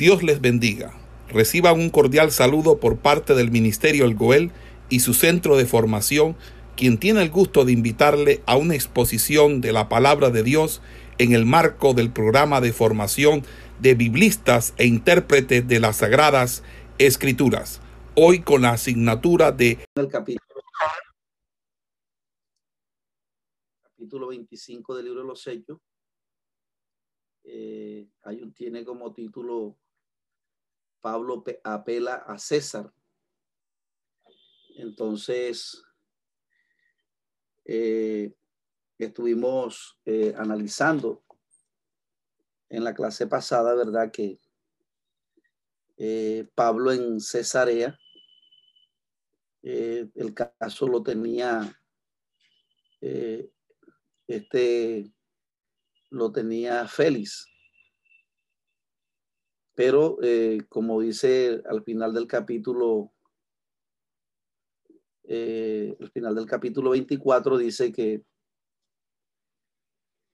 Dios les bendiga. Reciban un cordial saludo por parte del Ministerio El Goel y su centro de formación, quien tiene el gusto de invitarle a una exposición de la palabra de Dios en el marco del programa de formación de biblistas e intérpretes de las Sagradas Escrituras. Hoy con la asignatura de el capítulo, capítulo 25 del libro de los Hechos. Eh, hay un, tiene como título Pablo apela a César. Entonces, eh, estuvimos eh, analizando en la clase pasada, ¿verdad? Que eh, Pablo en Cesarea, el caso lo tenía, este, lo tenía Félix. Pero eh, como dice al final del capítulo, eh, al final del capítulo 24 dice que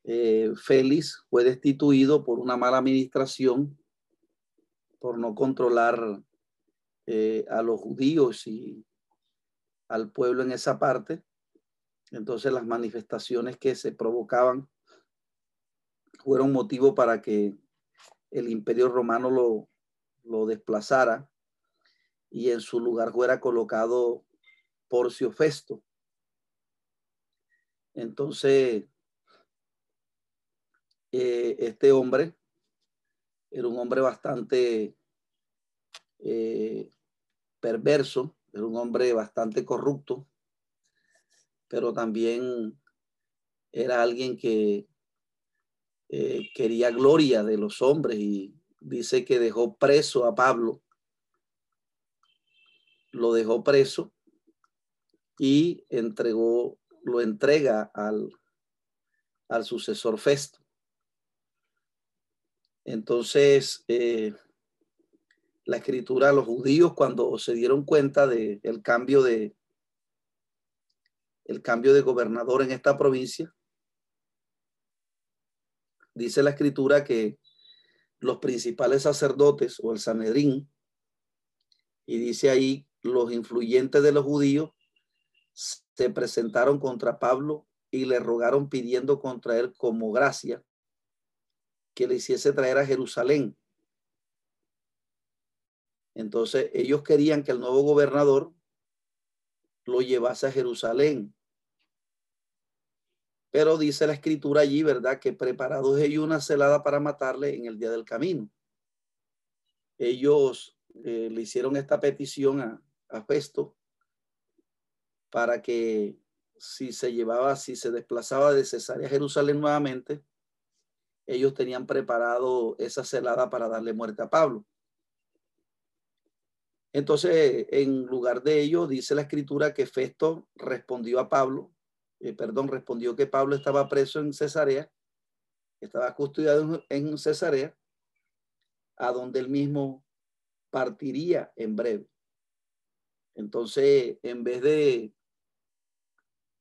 eh, Félix fue destituido por una mala administración, por no controlar a los judíos y al pueblo en esa parte. Entonces las manifestaciones que se provocaban fueron motivo para que el imperio romano lo, lo desplazara y en su lugar fuera colocado Porcio Festo. Entonces, eh, este hombre era un hombre bastante eh, perverso, era un hombre bastante corrupto, pero también era alguien que eh, quería gloria de los hombres y dice que dejó preso a Pablo. Lo dejó preso y entregó, lo entrega al, al sucesor Festo. Entonces, eh, la escritura, los judíos cuando se dieron cuenta del el cambio de el cambio de gobernador en esta provincia, dice la escritura que los principales sacerdotes o el Sanedrín, y dice ahí, los influyentes de los judíos se presentaron contra Pablo y le rogaron pidiendo contra él como gracia que le hiciese traer a Jerusalén. Entonces ellos querían que el nuevo gobernador lo llevase a Jerusalén pero dice la escritura allí, ¿verdad? Que preparados ellos una celada para matarle en el día del camino. Ellos eh, le hicieron esta petición a, a Festo para que si se llevaba, si se desplazaba de Cesarea a Jerusalén nuevamente, ellos tenían preparado esa celada para darle muerte a Pablo. Entonces, en lugar de ello, dice la escritura que Festo respondió a Pablo eh, perdón, respondió que Pablo estaba preso en Cesarea, estaba custodiado en Cesarea, a donde él mismo partiría en breve. Entonces, en vez de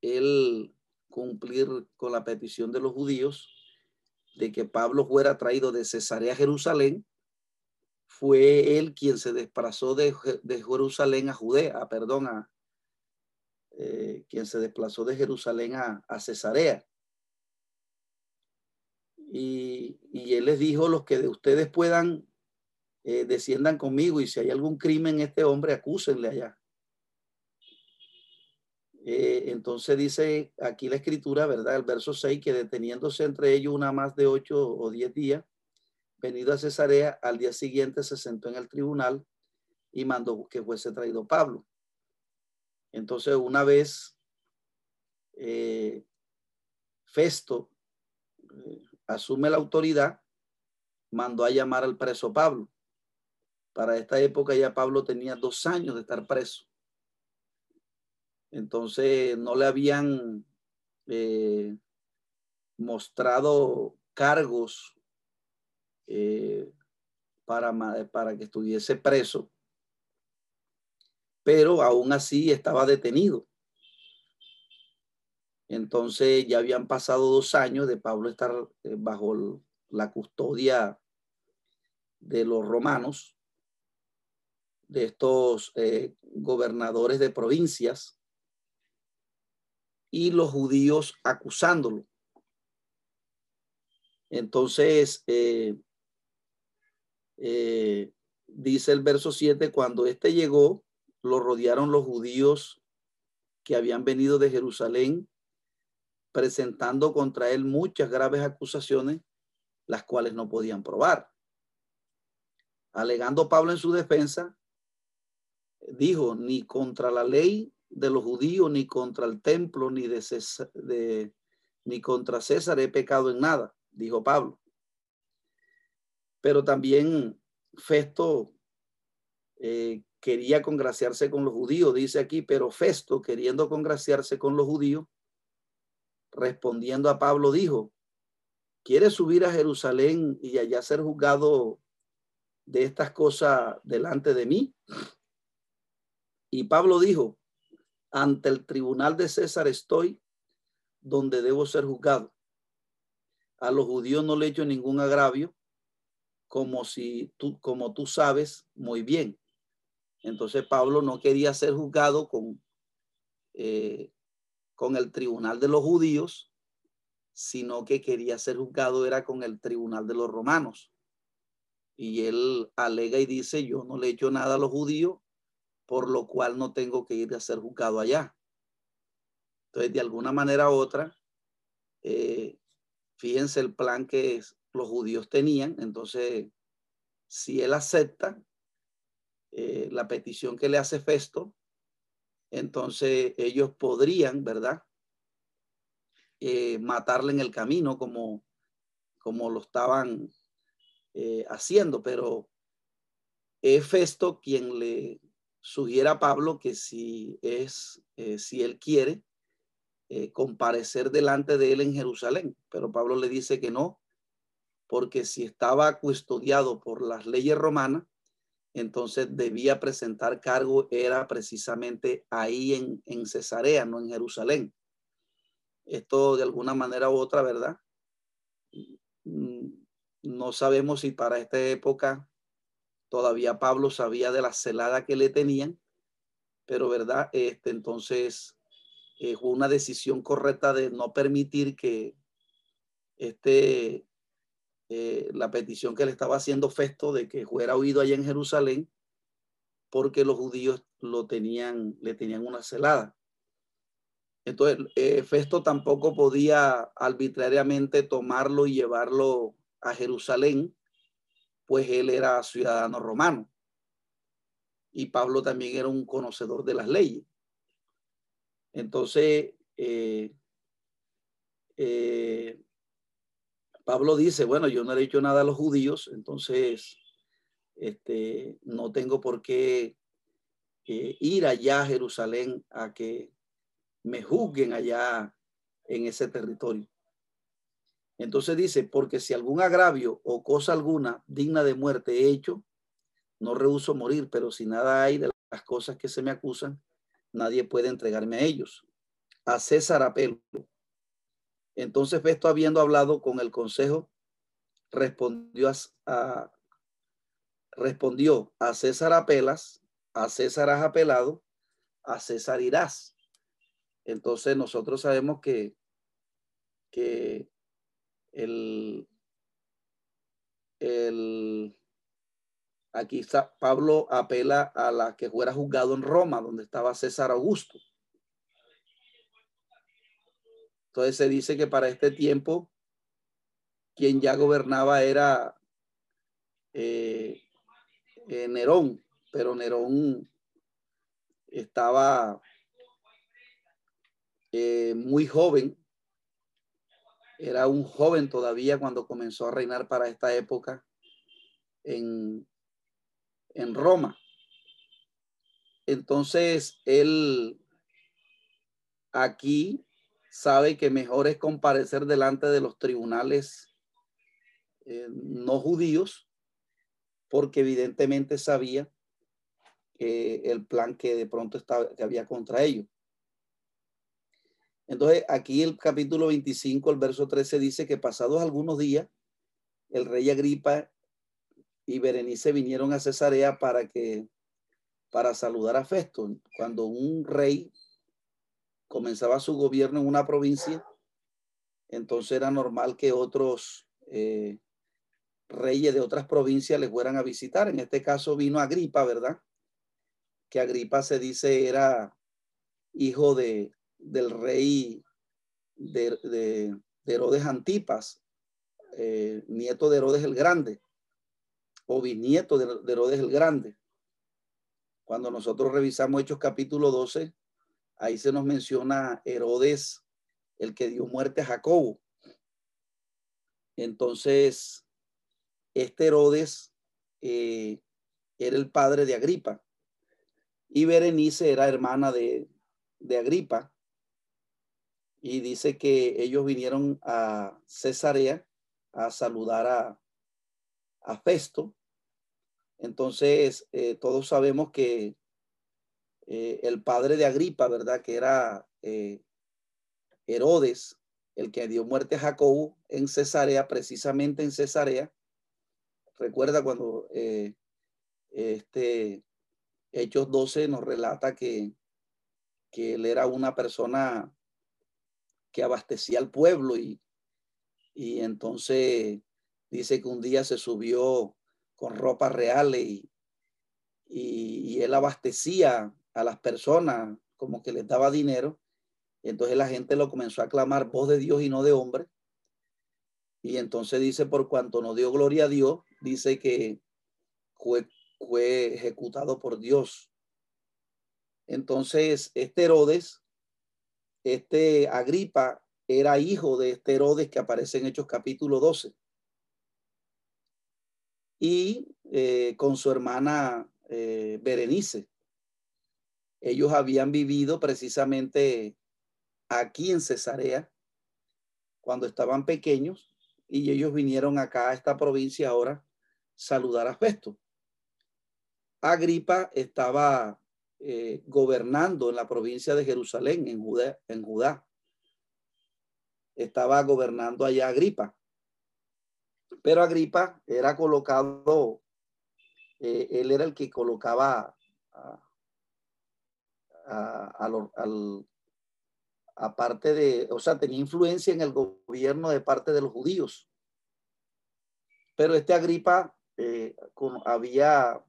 él cumplir con la petición de los judíos de que Pablo fuera traído de Cesarea a Jerusalén, fue él quien se desplazó de, de Jerusalén a Judea, perdón, a, eh, quien se desplazó de Jerusalén a, Cesarea. Y, él les dijo, los que de ustedes puedan, eh, desciendan conmigo y si hay algún crimen en este hombre, acúsenle allá. Eh, entonces dice aquí la escritura, ¿verdad? El verso 6, que deteniéndose entre ellos una más de ocho o diez días, venido a Cesarea, al día siguiente se sentó en el tribunal y mandó que fuese traído Pablo. Entonces, una vez eh, Festo eh, asume la autoridad, mandó a llamar al preso Pablo. Para esta época ya Pablo tenía dos años de estar preso. Entonces no le habían eh, mostrado cargos para, para que estuviese preso pero aún así estaba detenido. Entonces ya habían pasado dos años de Pablo estar eh, bajo la custodia de los romanos, de estos eh, gobernadores de provincias, y los judíos acusándolo. Entonces, eh, eh, dice el verso 7, cuando éste llegó, lo rodearon los judíos que habían venido de Jerusalén, presentando contra él muchas graves acusaciones, las cuales no podían probar. Alegando Pablo en su defensa, dijo, ni contra la ley de los judíos, ni contra el templo, ni, de, ni contra César he pecado en nada, dijo Pablo. Pero también Festo eh, quería congraciarse con los judíos, dice aquí, pero Festo, queriendo congraciarse con los judíos, respondiendo a Pablo, dijo, ¿quieres subir a Jerusalén y allá ser juzgado de estas cosas delante de mí? Y Pablo dijo, ante el tribunal de César estoy, donde debo ser juzgado. A los judíos no le he hecho ningún agravio, como si tú, como tú sabes muy bien. Entonces Pablo no quería ser juzgado con, eh, con el tribunal de los judíos, sino que quería ser juzgado era con el tribunal de los romanos. Y él alega y dice, yo no le he hecho nada a los judíos, por lo cual no tengo que ir a ser juzgado allá. Entonces, de alguna manera u otra, eh, fíjense el plan que los judíos tenían. Entonces, si él acepta, eh, la petición que le hace Festo, entonces ellos podrían, ¿verdad? Eh, matarle en el camino como, como lo estaban eh, haciendo, pero es Festo quien le sugiere a Pablo que si es, si él quiere, comparecer delante de él en Jerusalén, pero Pablo le dice que no, porque si estaba custodiado por las leyes romanas, entonces debía presentar cargo, era precisamente ahí en, en Cesarea, no en Jerusalén. Esto de alguna manera u otra, ¿verdad? Mm, no sabemos si para esta época todavía Pablo sabía de la celada que le tenían, pero ¿verdad? Este, entonces eh, fue una decisión correcta de no permitir que este eh, la petición que le estaba haciendo Festo de que fuera oído allá en Jerusalén, porque los judíos lo tenían, le tenían una celada. Entonces, eh, Festo tampoco podía arbitrariamente tomarlo y llevarlo a Jerusalén, pues él era ciudadano romano. Y Pablo también era un conocedor de las leyes. Entonces, eh, Pablo dice, bueno, yo no he dicho nada a los judíos, entonces este, no tengo por qué eh, ir allá a Jerusalén a que me juzguen allá en ese territorio. Entonces dice, porque si algún agravio o cosa alguna digna de muerte he hecho, no rehuso morir, pero si nada hay de las cosas que se me acusan, nadie puede entregarme a ellos. A César apelo, entonces Festo, habiendo hablado con el consejo, respondió a, respondió a César apelas, a César has apelado, a César irás. Entonces nosotros sabemos que, que el, el, aquí está, Pablo apela a la que fuera juzgado en Roma, donde estaba César Augusto. Entonces se dice que para este tiempo quien ya gobernaba era eh, eh, Nerón, pero Nerón estaba eh, muy joven, era un joven todavía cuando comenzó a reinar para esta época en, en Roma. Entonces, él aquí sabe que mejor es comparecer delante de los tribunales eh, no judíos, porque evidentemente sabía el plan que de pronto estaba, que había contra ellos. Entonces, aquí el capítulo 25, el verso 13 dice que pasados algunos días, el rey Agripa y Berenice vinieron a Cesarea para que para saludar a Festo. Cuando un rey comenzaba su gobierno en una provincia, entonces era normal que otros eh, reyes de otras provincias les fueran a visitar. En este caso vino Agripa, ¿verdad? Que Agripa se dice era hijo de, del rey de, Herodes Antipas, eh, nieto de Herodes el Grande, o bisnieto de, de Herodes el Grande. Cuando nosotros revisamos Hechos capítulo 12, ahí se nos menciona Herodes, el que dio muerte a Jacobo. Entonces, este Herodes eh, era el padre de Agripa y Berenice era hermana de, de Agripa. Y dice que ellos vinieron a Cesarea a saludar a, a Festo. Entonces, eh, todos sabemos que eh, el padre de Agripa, ¿verdad? Que era Herodes, el que dio muerte a Jacobo en Cesarea, precisamente en Cesarea, Recuerda cuando eh, este Hechos 12 nos relata que, que él era una persona que abastecía al pueblo y, y entonces dice que un día se subió con ropa reales y, y, él abastecía a las personas como que les daba dinero. Entonces la gente lo comenzó a clamar voz de Dios y no de hombre. Y entonces dice, por cuanto no dio gloria a Dios, dice que fue, fue ejecutado por Dios. Entonces, este Herodes, este Agripa, era hijo de este Herodes que aparece en Hechos capítulo 12. Y eh, con su hermana eh, Berenice. Ellos habían vivido precisamente aquí en Cesarea cuando estaban pequeños y ellos vinieron acá a esta provincia ahora saludar a Festo. Agripa estaba eh, gobernando en la provincia de Jerusalén, en Judá, en Judá. Estaba gobernando allá Agripa. Pero Agripa era colocado, eh, él era el que colocaba a, al, aparte de, o sea, tenía influencia en el gobierno de parte de los judíos. Pero este Agripa eh, había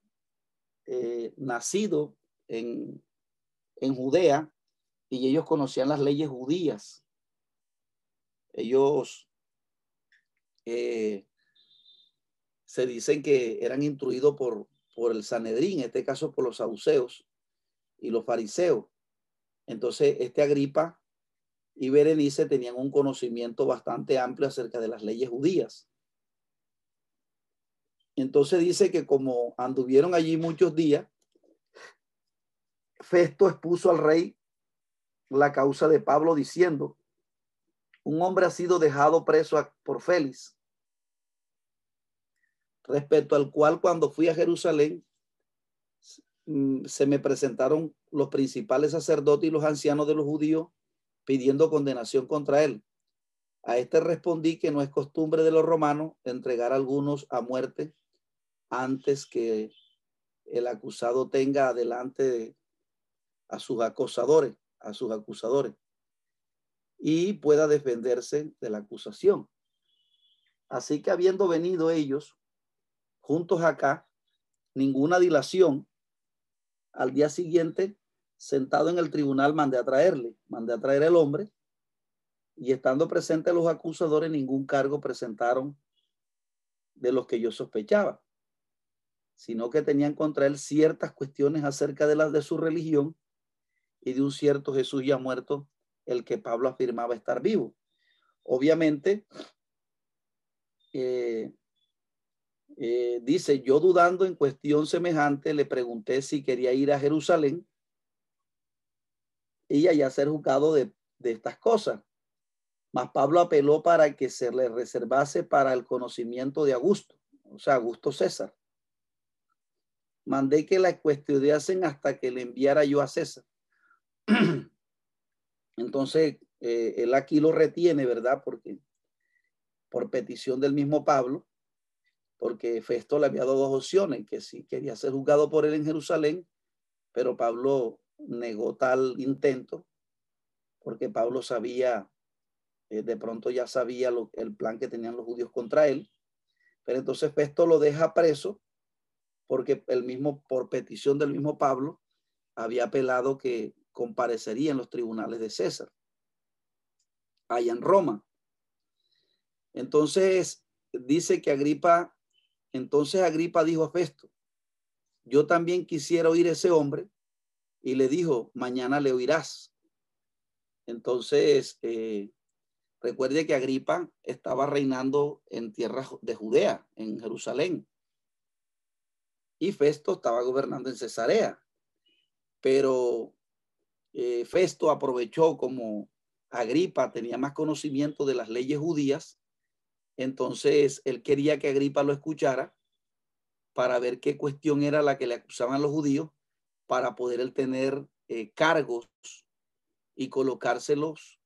eh, nacido en, en Judea y ellos conocían las leyes judías. Ellos eh, se dicen que eran instruidos por, por el Sanedrín, en este caso por los saduceos y los fariseos. Entonces, este Agripa y Berenice tenían un conocimiento bastante amplio acerca de las leyes judías. Entonces dice que como anduvieron allí muchos días, Festo expuso al rey la causa de Pablo diciendo, un hombre ha sido dejado preso por Félix, respecto al cual cuando fui a Jerusalén se me presentaron los principales sacerdotes y los ancianos de los judíos pidiendo condenación contra él. A este respondí que no es costumbre de los romanos entregar a algunos a muerte antes que el acusado tenga adelante a sus acosadores, a sus acusadores, y pueda defenderse de la acusación. Así que habiendo venido ellos juntos acá, ninguna dilación, al día siguiente, sentado en el tribunal, mandé a traerle, mandé a traer el hombre, y estando presentes los acusadores, ningún cargo presentaron de los que yo sospechaba sino que tenían contra él ciertas cuestiones acerca de las de su religión y de un cierto Jesús ya muerto, el que Pablo afirmaba estar vivo. Obviamente, eh, eh, dice, yo dudando en cuestión semejante, le pregunté si quería ir a Jerusalén y allá ser juzgado de, de estas cosas. Mas Pablo apeló para que se le reservase para el conocimiento de Augusto, o sea, Augusto César mandé que la cuestionasen hasta que le enviara yo a César. Entonces, eh, él aquí lo retiene, ¿verdad? Porque por petición del mismo Pablo. Porque Festo le había dado dos opciones, que si quería ser juzgado por él en Jerusalén, pero Pablo negó tal intento, porque Pablo sabía, eh, de pronto ya sabía el plan que tenían los judíos contra él, pero entonces Festo lo deja preso, porque el mismo, por petición del mismo Pablo, había apelado que comparecería en los tribunales de César, allá en Roma. Entonces, dice que Agripa entonces Agripa dijo a Festo, yo también quisiera oír a ese hombre y le dijo, mañana le oirás. Entonces, eh, recuerde que Agripa estaba reinando en tierra de Judea, en Jerusalén. Y Festo estaba gobernando en Cesarea. Pero eh, Festo aprovechó como Agripa tenía más conocimiento de las leyes judías entonces él quería que Agripa lo escuchara para ver qué cuestión era la que le acusaban los judíos, para poder él tener eh, cargos y colocárselos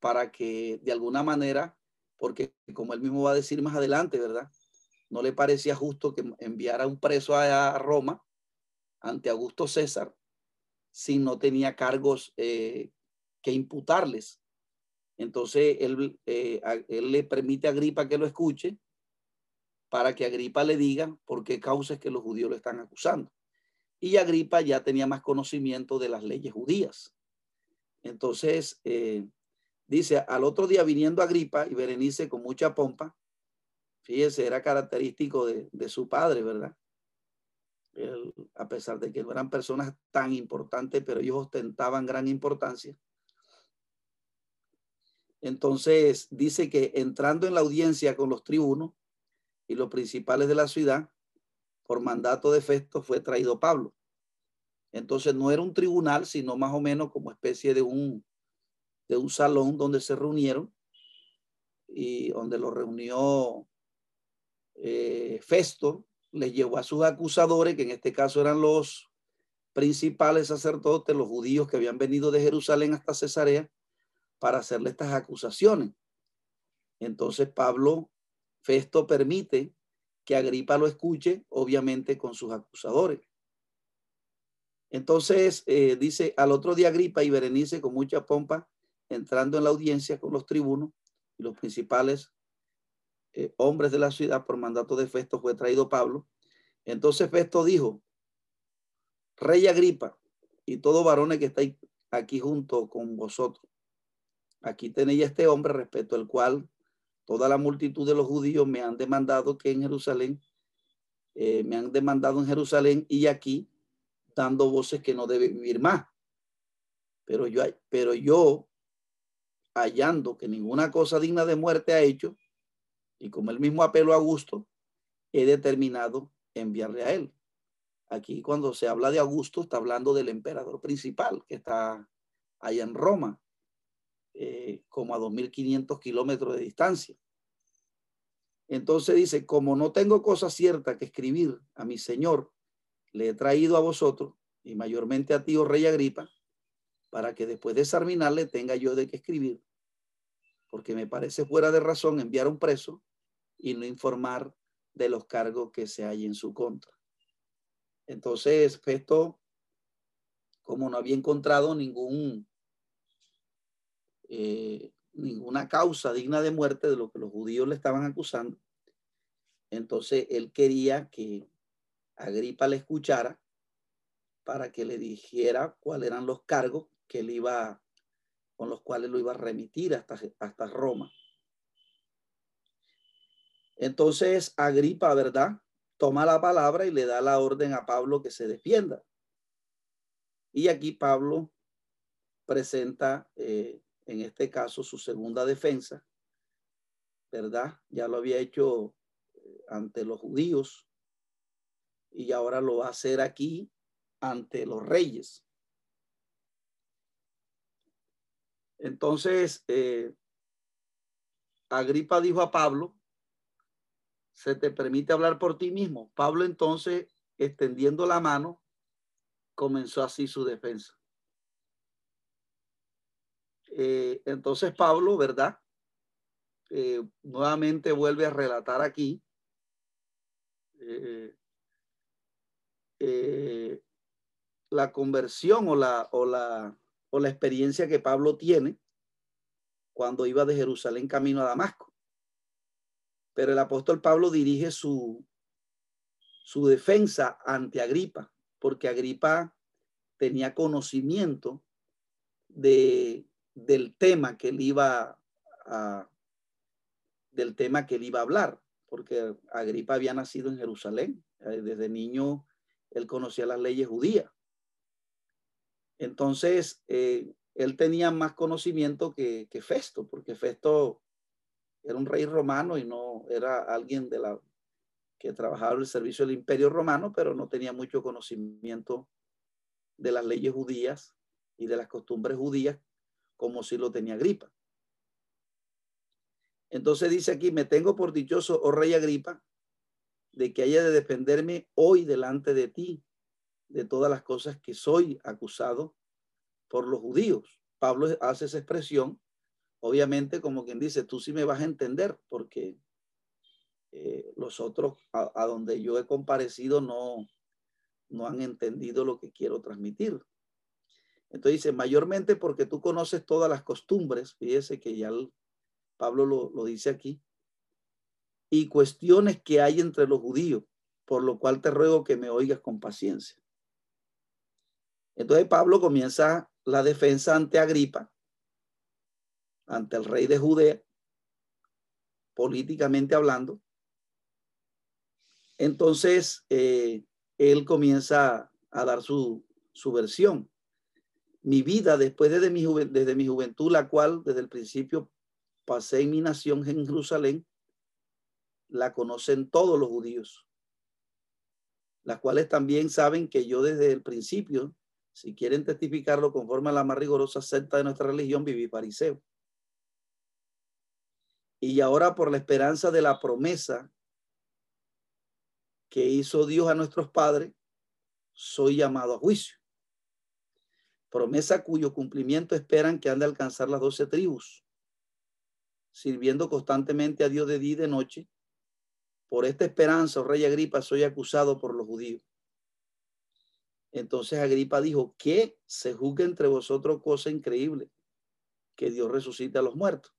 para que de alguna manera, porque como él mismo va a decir más adelante, ¿verdad? No le parecía justo que enviara un preso a, Roma ante Augusto César si no tenía cargos eh, que imputarles. Entonces él, eh, él le permite a Agripa que lo escuche para que Agripa le diga por qué causa es que los judíos lo están acusando. Y Agripa ya tenía más conocimiento de las leyes judías. Entonces, eh, dice, al otro día viniendo Agripa y Berenice con mucha pompa, fíjese, era característico de, su padre, ¿verdad? a pesar de que no eran personas tan importantes, pero ellos ostentaban gran importancia entonces dice que entrando en la audiencia con los tribunos y los principales de la ciudad, por mandato de Festo fue traído Pablo. Entonces no era un tribunal, sino más o menos como especie de un, de un salón donde se reunieron y donde lo reunió eh, Festo, le llevó a sus acusadores, que en este caso eran los principales sacerdotes, los judíos que habían venido de Jerusalén hasta Cesarea, para hacerle estas acusaciones. Entonces Pablo, Festo permite que Agripa lo escuche, obviamente con sus acusadores. Entonces eh, dice, al otro día Agripa y Berenice con mucha pompa, entrando en la audiencia con los tribunos y los principales eh, hombres de la ciudad por mandato de Festo fue traído Pablo. Entonces Festo dijo, Rey Agripa y todo varones que estáis aquí junto con vosotros, Aquí tenéis este hombre respecto al cual toda la multitud de los judíos me han demandado que en Jerusalén, eh, me han demandado en Jerusalén y aquí dando voces que no debe vivir más. Pero yo, pero yo hallando que ninguna cosa digna de muerte ha hecho, y como el mismo apelo a Augusto, he determinado enviarle a él. Aquí cuando se habla de Augusto, está hablando del emperador principal que está allá en Roma. Eh, como a 2.500 kilómetros de distancia. Entonces dice, como no tengo cosa cierta que escribir a mi Señor, le he traído a vosotros y mayormente a ti, oh rey Agripa, para que después de examinarle tenga yo de qué escribir, porque me parece fuera de razón enviar un preso y no informar de los cargos que se hay en su contra. Entonces, Festo, como no había encontrado ningún eh, ninguna causa digna de muerte de lo que los judíos le estaban acusando. Entonces él quería que Agripa le escuchara para que le dijera cuáles eran los cargos que él iba, con los cuales lo iba a remitir hasta, hasta Roma. Entonces Agripa, ¿verdad? Toma la palabra y le da la orden a Pablo que se defienda. Y aquí Pablo presenta eh, en este caso su segunda defensa, ¿verdad? Ya lo había hecho eh, ante los judíos y ahora lo va a hacer aquí ante los reyes. Entonces, eh, Agripa dijo a Pablo, se te permite hablar por ti mismo. Pablo entonces, extendiendo la mano, comenzó así su defensa. Eh, entonces Pablo, ¿verdad? Eh, nuevamente vuelve a relatar aquí eh, la conversión o la, o, la, o la experiencia que Pablo tiene cuando iba de Jerusalén camino a Damasco. Pero el apóstol Pablo dirige su, su defensa ante Agripa, porque Agripa tenía conocimiento de, del tema que él iba a, del tema que él iba a hablar, porque Agripa había nacido en Jerusalén. Eh, desde niño él conocía las leyes judías. Entonces, eh, él tenía más conocimiento que, que Festo, porque Festo era un rey romano y no era alguien de la que trabajaba en el servicio del imperio romano, pero no tenía mucho conocimiento de las leyes judías y de las costumbres judías como si lo tenía Agripa. Entonces dice aquí, me tengo por dichoso, oh rey Agripa, de que haya de defenderme hoy delante de ti de todas las cosas que soy acusado por los judíos. Pablo hace esa expresión, obviamente como quien dice, tú sí me vas a entender, porque eh, los otros a, a, donde yo he comparecido no, no han entendido lo que quiero transmitir. Entonces dice, mayormente porque tú conoces todas las costumbres, fíjese que ya Pablo lo, lo dice aquí, y cuestiones que hay entre los judíos, por lo cual te ruego que me oigas con paciencia. Entonces Pablo comienza la defensa ante Agripa, ante el rey de Judea, políticamente hablando. Entonces, eh, él comienza a dar su, su versión. Mi vida después desde mi, desde mi juventud, la cual desde el principio pasé en mi nación en Jerusalén, la conocen todos los judíos, las cuales también saben que yo desde el principio, si quieren testificarlo conforme a la más rigurosa secta de nuestra religión, viví fariseo. Y ahora por la esperanza de la promesa que hizo Dios a nuestros padres, soy llamado a juicio. Promesa cuyo cumplimiento esperan que han de alcanzar las doce tribus, sirviendo constantemente a Dios de día y de noche. Por esta esperanza, oh rey Agripa, soy acusado por los judíos. Entonces Agripa dijo, que se juzgue entre vosotros cosa increíble, que Dios resucite a los muertos.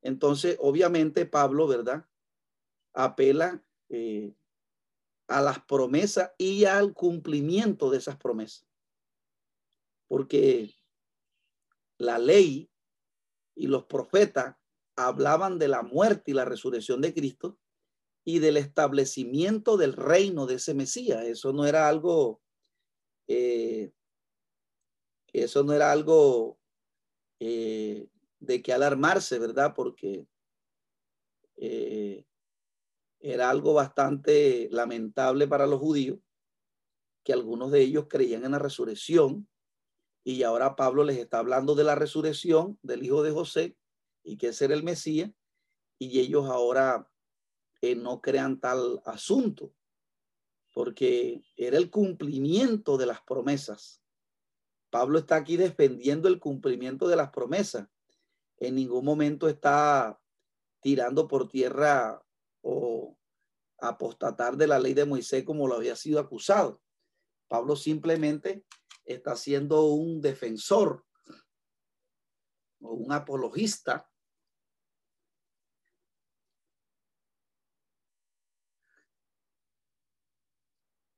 Entonces, obviamente, Pablo, ¿verdad? Apela eh, a las promesas y al cumplimiento de esas promesas. Porque la ley y los profetas hablaban de la muerte y la resurrección de Cristo y del establecimiento del reino de ese Mesías. Eso no era algo, eh, eso no era algo eh, de que alarmarse, ¿verdad? Porque eh, era algo bastante lamentable para los judíos, que algunos de ellos creían en la resurrección, y ahora Pablo les está hablando de la resurrección del hijo de José y que ese era el Mesías, y ellos ahora eh, no crean tal asunto, porque era el cumplimiento de las promesas. Pablo está aquí defendiendo el cumplimiento de las promesas en ningún momento está tirando por tierra o apostatar de la ley de Moisés como lo había sido acusado. Pablo simplemente está siendo un defensor o un apologista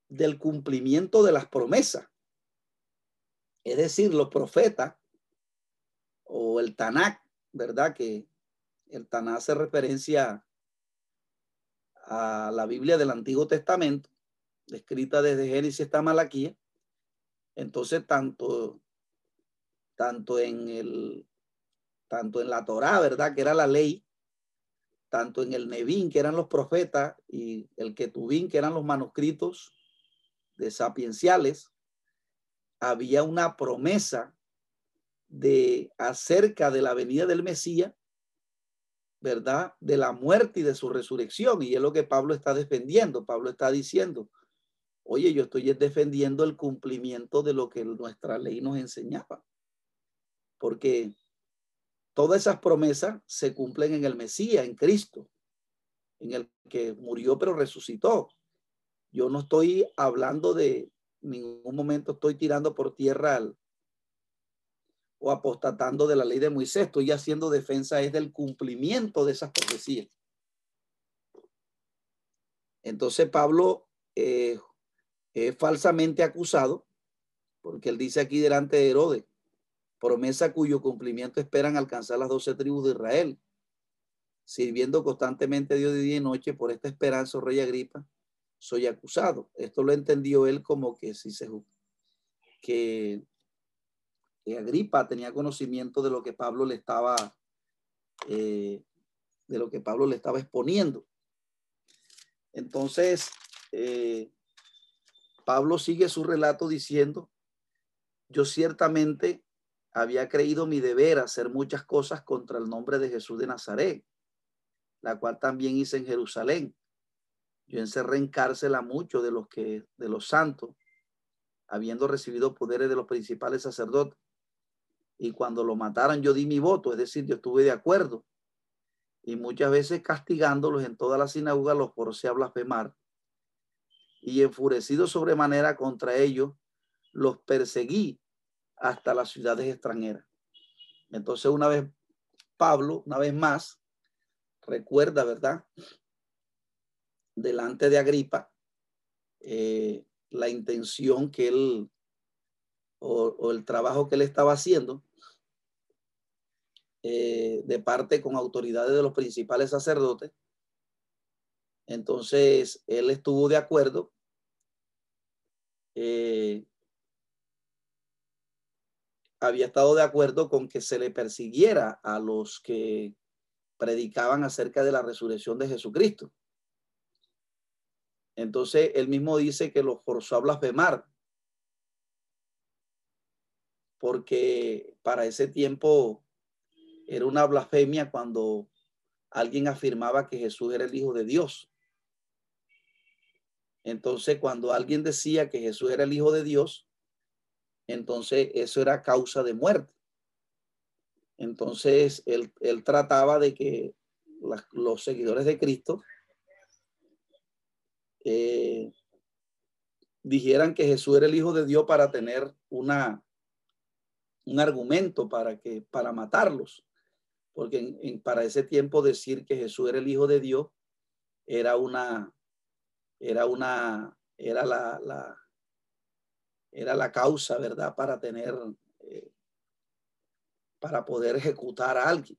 del cumplimiento de las promesas. Es decir, los profetas o el Tanakh ¿verdad? Que el Taná hace referencia a la Biblia del Antiguo Testamento, escrita desde Génesis hasta Malaquía. Entonces, tanto, tanto en el, tanto en la Torá, ¿verdad? Que era la ley, tanto en el Nevín, que eran los profetas, y el Ketubín, que eran los manuscritos de sapienciales, había una promesa de acerca de la venida del Mesías, ¿verdad? De la muerte y de su resurrección. Y es lo que Pablo está defendiendo. Pablo está diciendo, oye, yo estoy defendiendo el cumplimiento de lo que nuestra ley nos enseñaba. Porque todas esas promesas se cumplen en el Mesías, en Cristo. en el que murió pero resucitó. Yo no estoy hablando de ningún momento, estoy tirando por tierra o apostatando de la ley de Moisés, estoy haciendo defensa es del cumplimiento de esas profecías. Entonces Pablo eh, es falsamente acusado, porque él dice aquí delante de Herodes, promesa cuyo cumplimiento esperan alcanzar las doce tribus de Israel, sirviendo constantemente Dios de día y noche por esta esperanza, oh rey Agripa, soy acusado. Esto lo entendió él como que si se que, que Agripa tenía conocimiento de lo que Pablo le estaba eh, de lo que Pablo le estaba exponiendo. Entonces, eh, Pablo sigue su relato diciendo, yo ciertamente había creído mi deber hacer muchas cosas contra el nombre de Jesús de Nazaret, la cual también hice en Jerusalén. Yo encerré en cárcel a muchos de los que, de los santos, habiendo recibido poderes de los principales sacerdotes. Y cuando lo mataron, yo di mi voto, es decir, yo estuve de acuerdo. Y muchas veces castigándolos en toda la sinagoga, los forcé a blasfemar. Y enfurecido sobremanera contra ellos, los perseguí hasta las ciudades extranjeras. Entonces, una vez Pablo, una vez más, recuerda, ¿verdad? Delante de Agripa, eh, la intención que él o, el trabajo que él estaba haciendo eh, de parte con autoridades de los principales sacerdotes. Entonces, él estuvo de acuerdo eh, había estado de acuerdo con que se le persiguiera a los que predicaban acerca de la resurrección de Jesucristo. Entonces, él mismo dice que los forzó a blasfemar, porque para ese tiempo era una blasfemia cuando alguien afirmaba que Jesús era el Hijo de Dios. Entonces, cuando alguien decía que Jesús era el Hijo de Dios, entonces eso era causa de muerte. Entonces, él, trataba de que los seguidores de Cristo eh, dijeran que Jesús era el Hijo de Dios para tener una, un argumento para, que, para matarlos. Porque para ese tiempo decir que Jesús era el Hijo de Dios era una, era una, era la, la era la causa, ¿verdad? Para tener, eh, para poder ejecutar a alguien.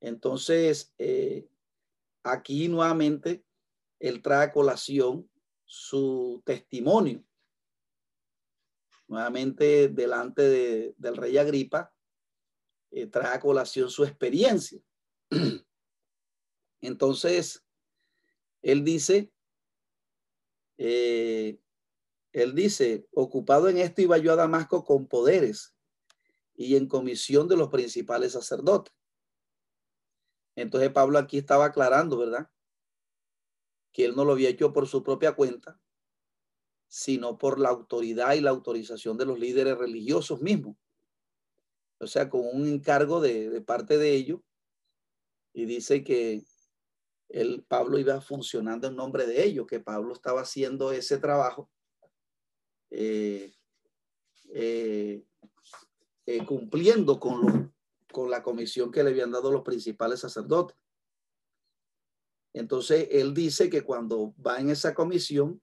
Entonces, eh, aquí nuevamente, él trae a colación su testimonio. Nuevamente, delante del rey Agripa, eh, trae a colación su experiencia. Entonces, él dice, eh, él dice, ocupado en esto iba yo a Damasco con poderes y en comisión de los principales sacerdotes. Entonces Pablo aquí estaba aclarando, ¿verdad? Que él no lo había hecho por su propia cuenta, sino por la autoridad y la autorización de los líderes religiosos mismos. O sea, con un encargo de, de parte de ellos. Y dice que el Pablo iba funcionando en nombre de ellos, que Pablo estaba haciendo ese trabajo, eh, eh, eh, cumpliendo con, con la comisión que le habían dado los principales sacerdotes. Entonces, él dice que cuando va en esa comisión,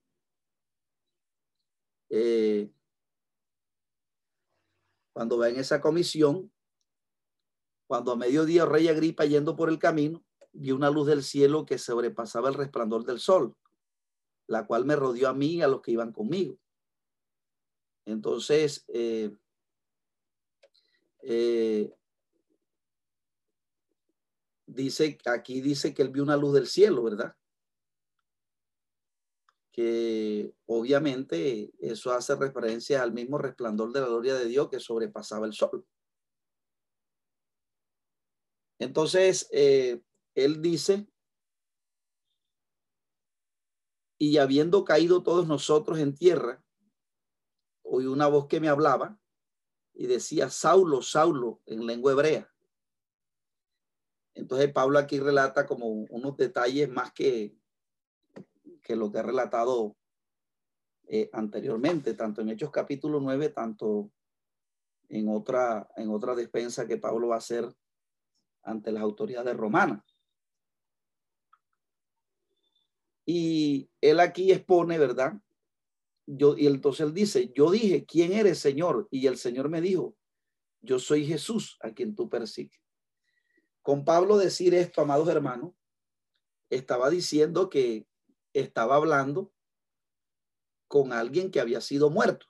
cuando va en esa comisión, cuando a mediodía Rey Agripa yendo por el camino, vio una luz del cielo que sobrepasaba el resplandor del sol, la cual me rodeó a mí y a los que iban conmigo. Entonces, eh, eh, dice, aquí dice que él vio una luz del cielo, ¿verdad? Que obviamente eso hace referencia al mismo resplandor de la gloria de Dios que sobrepasaba el sol. Entonces, eh, él dice, y habiendo caído todos nosotros en tierra, oí una voz que me hablaba y decía, Saulo, Saulo, en lengua hebrea, Entonces Pablo aquí relata como unos detalles más que, que lo que ha relatado eh, anteriormente, tanto en Hechos capítulo 9, tanto en otra, en otra despensa que Pablo va a hacer ante las autoridades romanas. Y él aquí expone, ¿verdad? Yo, y entonces él dice, yo dije, ¿quién eres, Señor? Y el Señor me dijo, yo soy Jesús a quien tú persigues. Con Pablo decir esto, amados hermanos, estaba diciendo que estaba hablando con alguien que había sido muerto.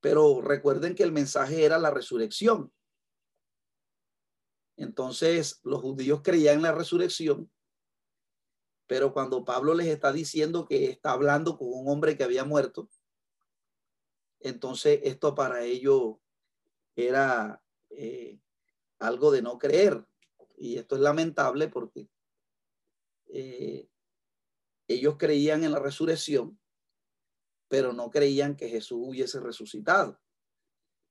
Pero recuerden que el mensaje era la resurrección. Entonces los judíos creían en la resurrección pero cuando Pablo les está diciendo que está hablando con un hombre que había muerto, entonces esto para ellos era eh, algo de no creer. Y esto es lamentable porque eh, ellos creían en la resurrección, pero no creían que Jesús hubiese resucitado.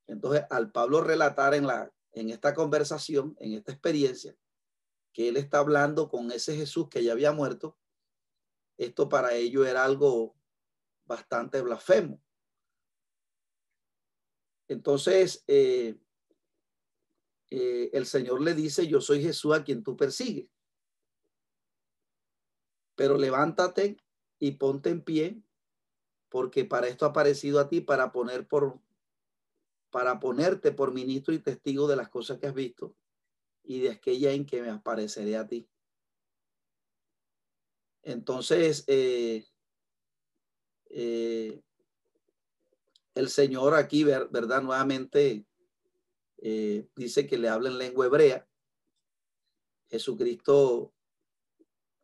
Entonces, al Pablo relatar en, la, en esta conversación, en esta experiencia, que él está hablando con ese Jesús que ya había muerto, esto para ellos era algo bastante blasfemo. Entonces, eh, eh, el Señor le dice, yo soy Jesús a quien tú persigues. Pero levántate y ponte en pie, porque para esto ha aparecido a ti, para poner por, para ponerte por ministro y testigo de las cosas que has visto y de aquella en que me apareceré a ti. Entonces, eh, eh, el Señor aquí, ¿verdad? Nuevamente eh, dice que le habla en lengua hebrea. Jesucristo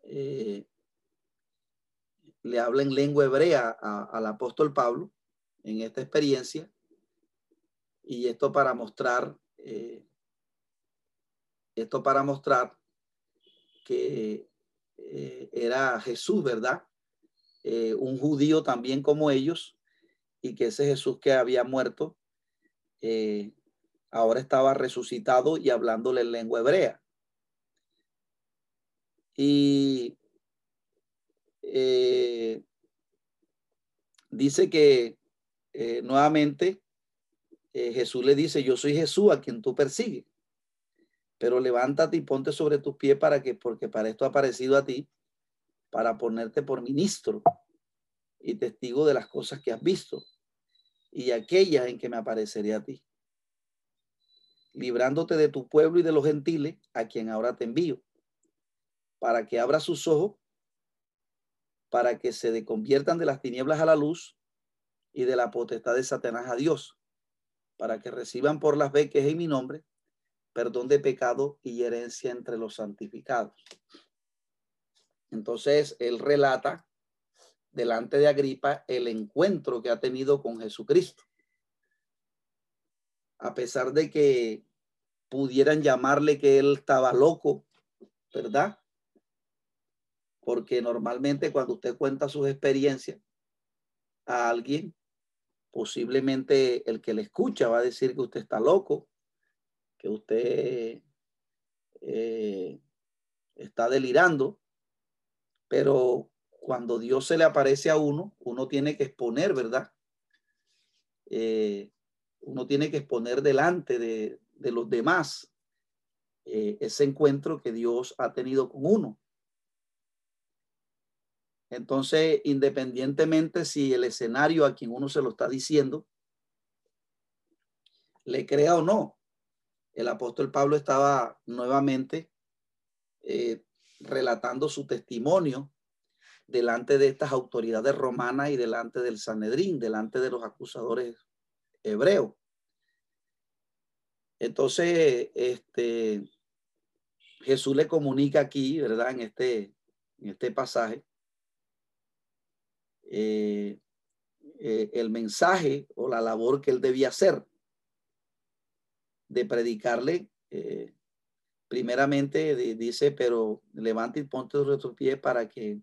le habla en lengua hebrea al apóstol Pablo en esta experiencia. Y esto para mostrar esto para mostrar que eh, era Jesús, ¿verdad? Eh, un judío también como ellos, y que ese Jesús que había muerto, eh, ahora estaba resucitado y hablándole en lengua hebrea. Y dice que nuevamente Jesús le dice, yo soy Jesús a quien tú persigues pero levántate y ponte sobre tus pies para que, porque para esto ha aparecido a ti, para ponerte por ministro y testigo de las cosas que has visto y aquellas en que me apareceré a ti, librándote de tu pueblo y de los gentiles a quien ahora te envío, para que abra sus ojos, para que se conviertan de las tinieblas a la luz y de la potestad de Satanás a Dios, para que reciban por las es en mi nombre perdón de pecado y herencia entre los santificados. Entonces, él relata delante de Agripa el encuentro que ha tenido con Jesucristo. A pesar de que pudieran llamarle que él estaba loco, ¿verdad? Porque normalmente cuando usted cuenta sus experiencias a alguien, posiblemente el que le escucha va a decir que usted está loco que usted eh, está delirando, pero cuando Dios se le aparece a uno, uno tiene que exponer, ¿verdad? Eh, uno tiene que exponer delante de, los demás eh, ese encuentro que Dios ha tenido con uno. Entonces, independientemente si el escenario a quien uno se lo está diciendo, le crea o no, el apóstol Pablo estaba nuevamente eh, relatando su testimonio delante de estas autoridades romanas y delante del Sanedrín, delante de los acusadores hebreos. Entonces, este, Jesús le comunica aquí, ¿verdad? En este, en este pasaje, eh, eh, el mensaje o la labor que él debía hacer de predicarle, eh, primeramente dice, pero levante y ponte sobre tu pie para que,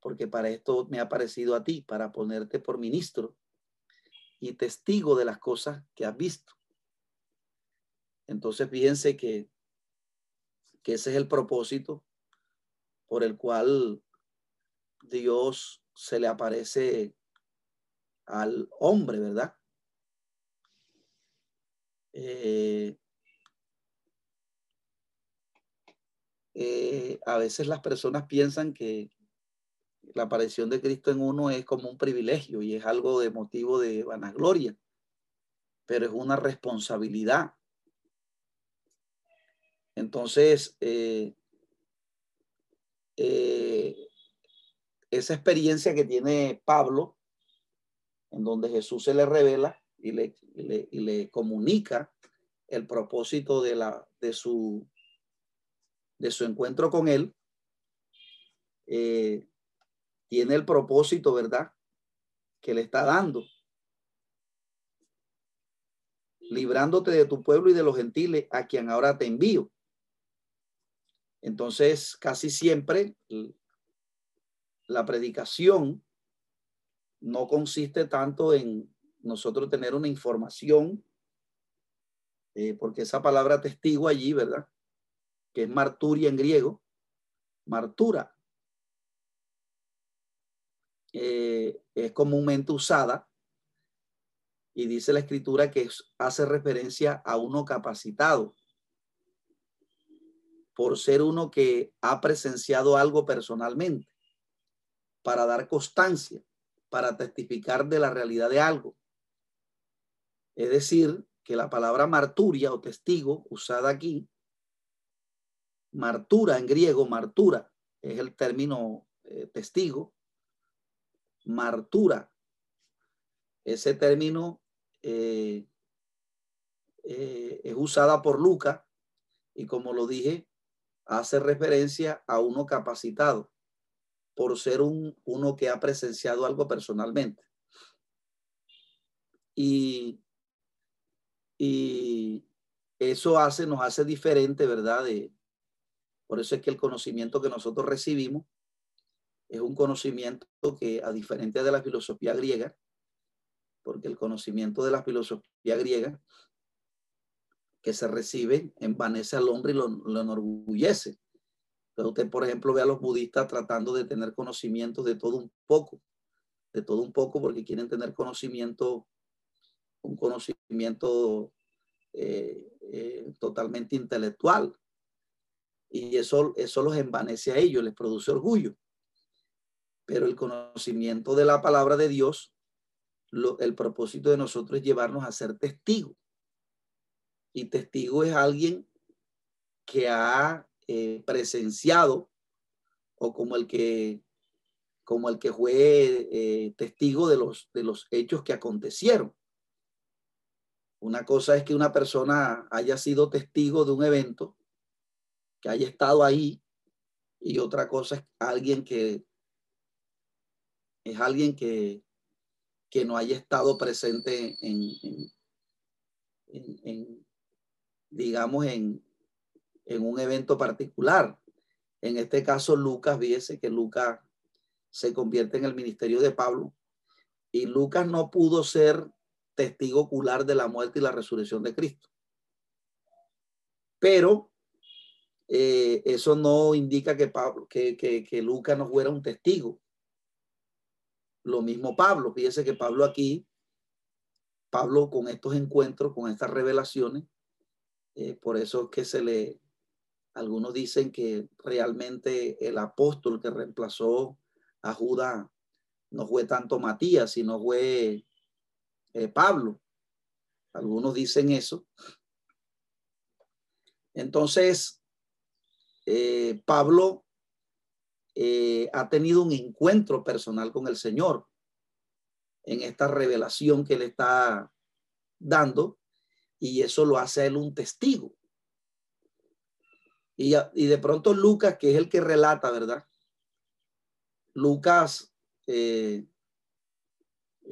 porque para esto me ha parecido a ti, para ponerte por ministro y testigo de las cosas que has visto. Entonces fíjense que que ese es el propósito por el cual Dios se le aparece al hombre, ¿verdad? Eh, eh, a veces las personas piensan que la aparición de Cristo en uno es como un privilegio y es algo de motivo de vanagloria, pero es una responsabilidad. Entonces, eh, esa experiencia que tiene Pablo, en donde Jesús se le revela, y le, le, comunica el propósito de, la, de, su, de su encuentro con él, eh, tiene el propósito, ¿verdad? Que le está dando. Librándote de tu pueblo y de los gentiles a quien ahora te envío. Entonces, casi siempre la predicación no consiste tanto en nosotros tener una información, eh, porque esa palabra testigo allí, ¿verdad? Que es marturia en griego, martura, eh, es comúnmente usada y dice la escritura que hace referencia a uno capacitado por ser uno que ha presenciado algo personalmente, para dar constancia, para testificar de la realidad de algo. Es decir, que la palabra marturia o testigo usada aquí, martura en griego, martura es el término eh, testigo, martura, ese término eh, eh, es usada por Lucas y como lo dije, hace referencia a uno capacitado por ser un, uno que ha presenciado algo personalmente. Y y eso hace, nos hace diferente, ¿verdad? Por eso es que el conocimiento que nosotros recibimos es un conocimiento que, a diferencia de la filosofía griega, porque el conocimiento de la filosofía griega que se recibe envanece al hombre y lo, enorgullece. Pero usted, por ejemplo, ve a los budistas tratando de tener conocimiento de todo un poco, de todo un poco, porque quieren tener conocimiento un conocimiento eh, eh, totalmente intelectual. Y eso, eso los envanece a ellos, les produce orgullo. Pero el conocimiento de la palabra de Dios, el propósito de nosotros es llevarnos a ser testigos. Y testigo es alguien que ha eh, presenciado o como el que como el que fue testigo de los, de los hechos que acontecieron. Una cosa es que una persona haya sido testigo de un evento, que haya estado ahí, y otra cosa es alguien que es alguien que, que no haya estado presente en, en, digamos, en, en un evento particular. En este caso, Lucas, viese que Lucas se convierte en el ministerio de Pablo y Lucas no pudo ser testigo ocular de la muerte y la resurrección de Cristo. Pero eh, eso no indica que, Pablo, que, que, Lucas no fuera un testigo. Lo mismo Pablo, fíjese que Pablo aquí, Pablo con estos encuentros, con estas revelaciones, eh, por eso es que se le, algunos dicen que realmente el apóstol que reemplazó a Judas no fue tanto Matías, sino fue eh, Pablo. Algunos dicen eso. Entonces, eh, Pablo eh, ha tenido un encuentro personal con el Señor en esta revelación que le está dando y eso lo hace él un testigo. Y, y de pronto Lucas, que es el que relata, ¿verdad? Lucas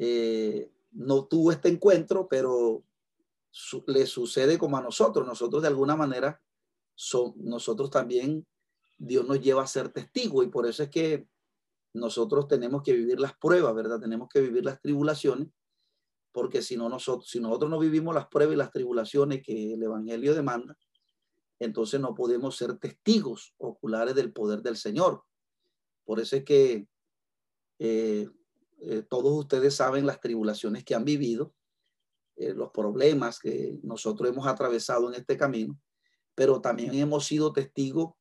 eh, no tuvo este encuentro, pero le sucede como a nosotros. Nosotros de alguna manera, son, nosotros también, Dios nos lleva a ser testigo y por eso es que nosotros tenemos que vivir las pruebas, ¿verdad? Tenemos que vivir las tribulaciones, porque si no nosotros, si nosotros no vivimos las pruebas y las tribulaciones que el Evangelio demanda, entonces no podemos ser testigos oculares del poder del Señor. Por eso es que eh, eh, todos ustedes saben las tribulaciones que han vivido, eh, los problemas que nosotros hemos atravesado en este camino, pero también hemos sido testigos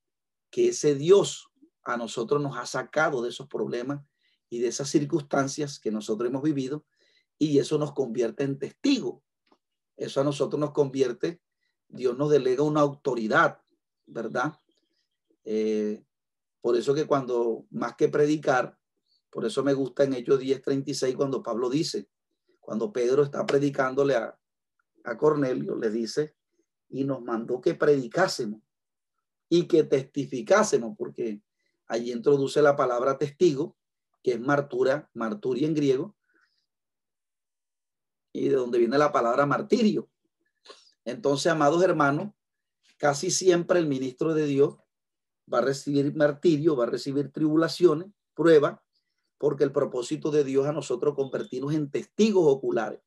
que ese Dios a nosotros nos ha sacado de esos problemas y de esas circunstancias que nosotros hemos vivido y eso nos convierte en testigo. Eso a nosotros nos convierte, Dios nos delega una autoridad, ¿verdad? Eh, por eso que cuando más que predicar, por eso me gusta en Hechos 10:36 cuando Pablo dice, cuando Pedro está predicándole a, a Cornelio, le dice, y nos mandó que predicásemos y que testificásemos, porque allí introduce la palabra testigo, que es martura, marturia en griego, y de donde viene la palabra martirio. Entonces, amados hermanos, casi siempre el ministro de Dios va a recibir martirio, va a recibir tribulaciones, pruebas, porque el propósito de Dios a nosotros convertirnos en testigos oculares.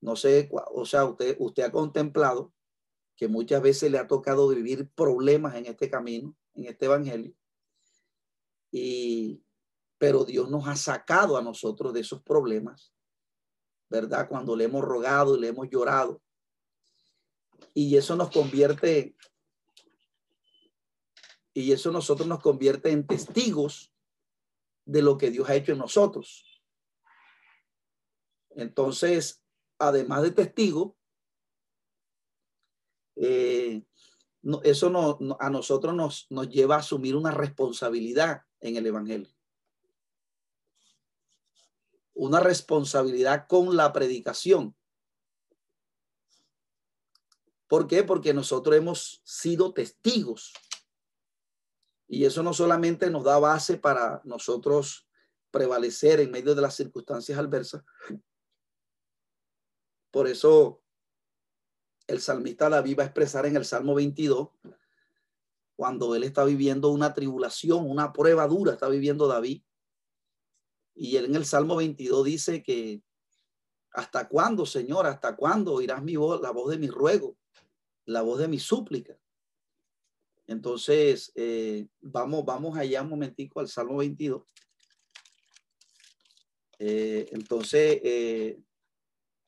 No sé, o sea, usted, usted ha contemplado que muchas veces le ha tocado vivir problemas en este camino, en este evangelio. Y, pero Dios nos ha sacado a nosotros de esos problemas, ¿verdad? Cuando le hemos rogado y le hemos llorado. Y eso nos convierte, y eso nosotros nos convierte en testigos de lo que Dios ha hecho en nosotros. Entonces, además de testigo, eh, eso no, a nosotros nos, nos lleva a asumir una responsabilidad en el Evangelio. Una responsabilidad con la predicación. ¿Por qué? Porque nosotros hemos sido testigos y eso no solamente nos da base para nosotros prevalecer en medio de las circunstancias adversas. Por eso el salmista David va a expresar en el Salmo 22, cuando él está viviendo una tribulación, una prueba dura, está viviendo David. Y él en el Salmo 22 dice que, ¿hasta cuándo, Señor? ¿Hasta cuándo oirás mi voz, la voz de mi ruego, la voz de mi súplica? Entonces, eh, vamos, vamos allá un momentico al Salmo 22. Eh, entonces, eh,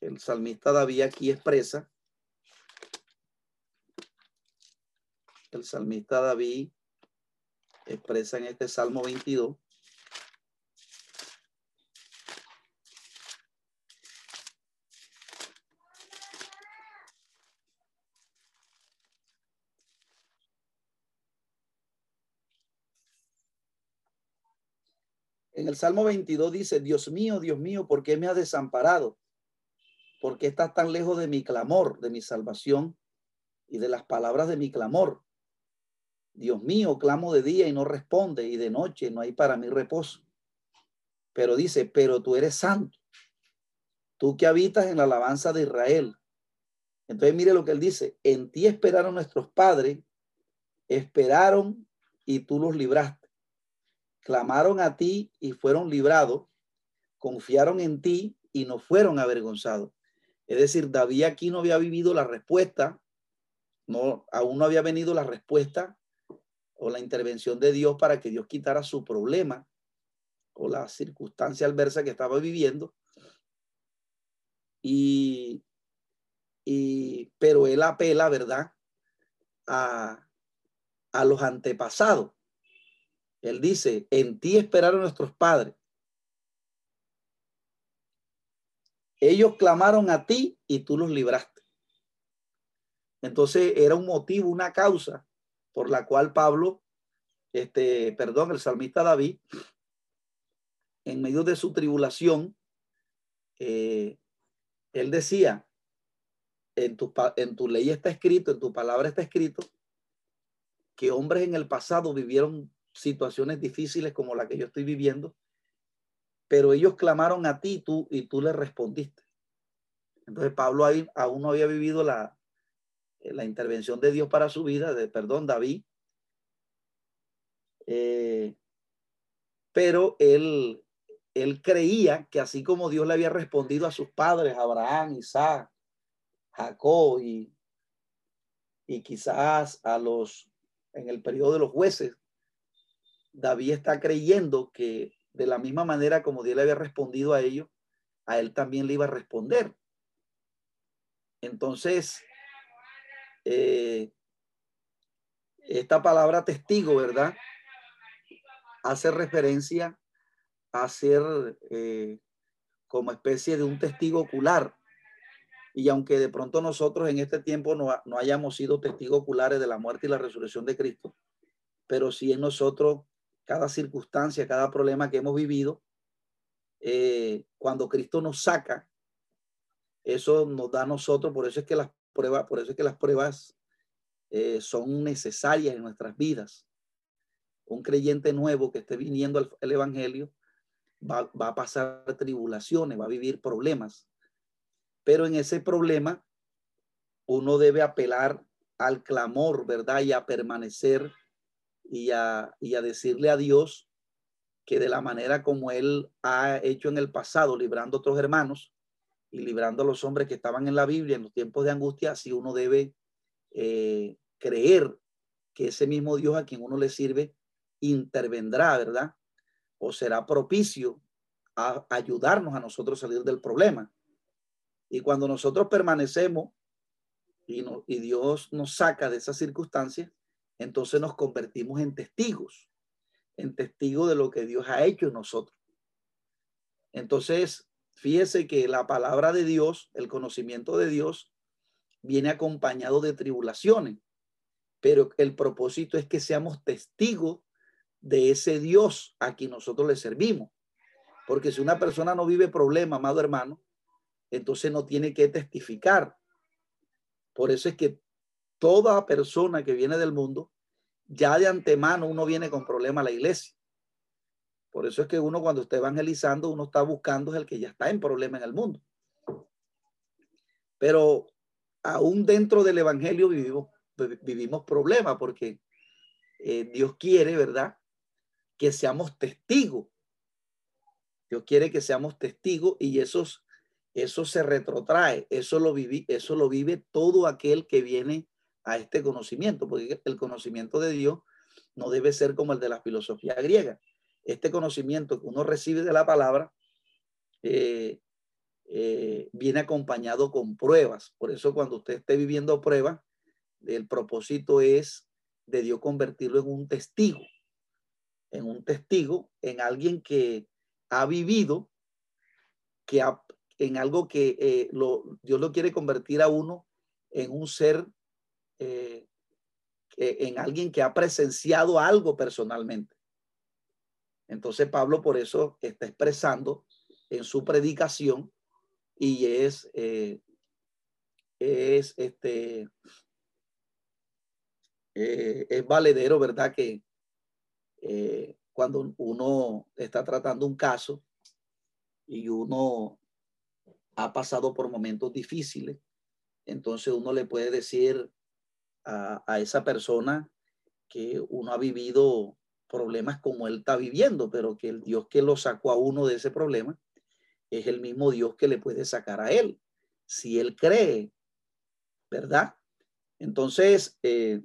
el salmista David aquí expresa, el salmista David expresa en este Salmo 22, El Salmo 22 dice, Dios mío, Dios mío, ¿por qué me has desamparado? ¿Por qué estás tan lejos de mi clamor, de mi salvación y de las palabras de mi clamor? Dios mío, clamo de día y no responde, y de noche no hay para mí reposo. Pero dice, pero tú eres santo, tú que habitas en la alabanza de Israel. Entonces mire lo que él dice, en ti esperaron nuestros padres, esperaron y tú los libraste clamaron a ti y fueron librados, confiaron en ti y no fueron avergonzados. Es decir, David aquí no había vivido la respuesta, no, aún no había venido la respuesta o la intervención de Dios para que Dios quitara su problema o la circunstancia adversa que estaba viviendo. Y, y pero él apela, ¿verdad? A, a los antepasados él dice, en ti esperaron nuestros padres. Ellos clamaron a ti y tú los libraste. Entonces era un motivo, una causa por la cual Pablo, este, perdón, el salmista David, en medio de su tribulación, eh, él decía, en tu, en tu ley está escrito, en tu palabra está escrito, que hombres en el pasado vivieron situaciones difíciles como la que yo estoy viviendo, pero ellos clamaron a ti tú, y tú les respondiste. Entonces Pablo ahí, aún no había vivido la, eh, la intervención de Dios para su vida, de perdón, David. Eh, pero él, él creía que así como Dios le había respondido a sus padres, Abraham, Isaac, Jacob y, y quizás a los, en el periodo de los jueces, David está creyendo que de la misma manera como Dios le había respondido a ellos, a él también le iba a responder. Entonces, eh, esta palabra testigo, ¿verdad? Hace referencia a ser eh, como especie de un testigo ocular. Y aunque de pronto nosotros en este tiempo no, no hayamos sido testigos oculares de la muerte y la resurrección de Cristo, pero sí en nosotros cada circunstancia, cada problema que hemos vivido, eh, cuando Cristo nos saca, eso nos da a nosotros, por eso es que las pruebas, por eso es que las pruebas eh, son necesarias en nuestras vidas. Un creyente nuevo que esté viniendo al, Evangelio va, va, a pasar tribulaciones, va a vivir problemas. Pero en ese problema uno debe apelar al clamor, ¿verdad? Y a permanecer y a, y a decirle a Dios que de la manera como Él ha hecho en el pasado, librando otros hermanos y librando a los hombres que estaban en la Biblia en los tiempos de angustia, así uno debe eh, creer que ese mismo Dios a quien uno le sirve intervendrá, ¿verdad? O será propicio a ayudarnos a nosotros a salir del problema. Y cuando nosotros permanecemos y, y Dios nos saca de esas circunstancias, entonces nos convertimos en testigos, en testigos de lo que Dios ha hecho en nosotros. Entonces, fíjese que la palabra de Dios, el conocimiento de Dios, viene acompañado de tribulaciones, pero el propósito es que seamos testigos de ese Dios a quien nosotros le servimos. Porque si una persona no vive problema, amado hermano, entonces no tiene que testificar. Por eso es que toda persona que viene del mundo, ya de antemano uno viene con problema a la iglesia. Por eso es que uno cuando está evangelizando, uno está buscando el que ya está en problema en el mundo. Pero aún dentro del evangelio vivimos, vivimos problemas porque eh, Dios quiere, ¿verdad? Que seamos testigos. Dios quiere que seamos testigos y esos, eso se retrotrae, eso lo, eso lo vive todo aquel que viene a este conocimiento, porque el conocimiento de Dios no debe ser como el de la filosofía griega. Este conocimiento que uno recibe de la palabra eh, eh, viene acompañado con pruebas. Por eso cuando usted esté viviendo pruebas, el propósito es de Dios convertirlo en un testigo, en un testigo, en alguien que ha vivido, que en algo que eh, lo, Dios lo quiere convertir a uno en un ser eh, en alguien que ha presenciado algo personalmente. Entonces Pablo por eso está expresando en su predicación y es, eh, es este, eh, es valedero, ¿verdad? Que cuando uno está tratando un caso y uno ha pasado por momentos difíciles, entonces uno le puede decir a, esa persona que uno ha vivido problemas como él está viviendo, pero que el Dios que lo sacó a uno de ese problema es el mismo Dios que le puede sacar a él, si él cree, ¿verdad? Entonces, eh,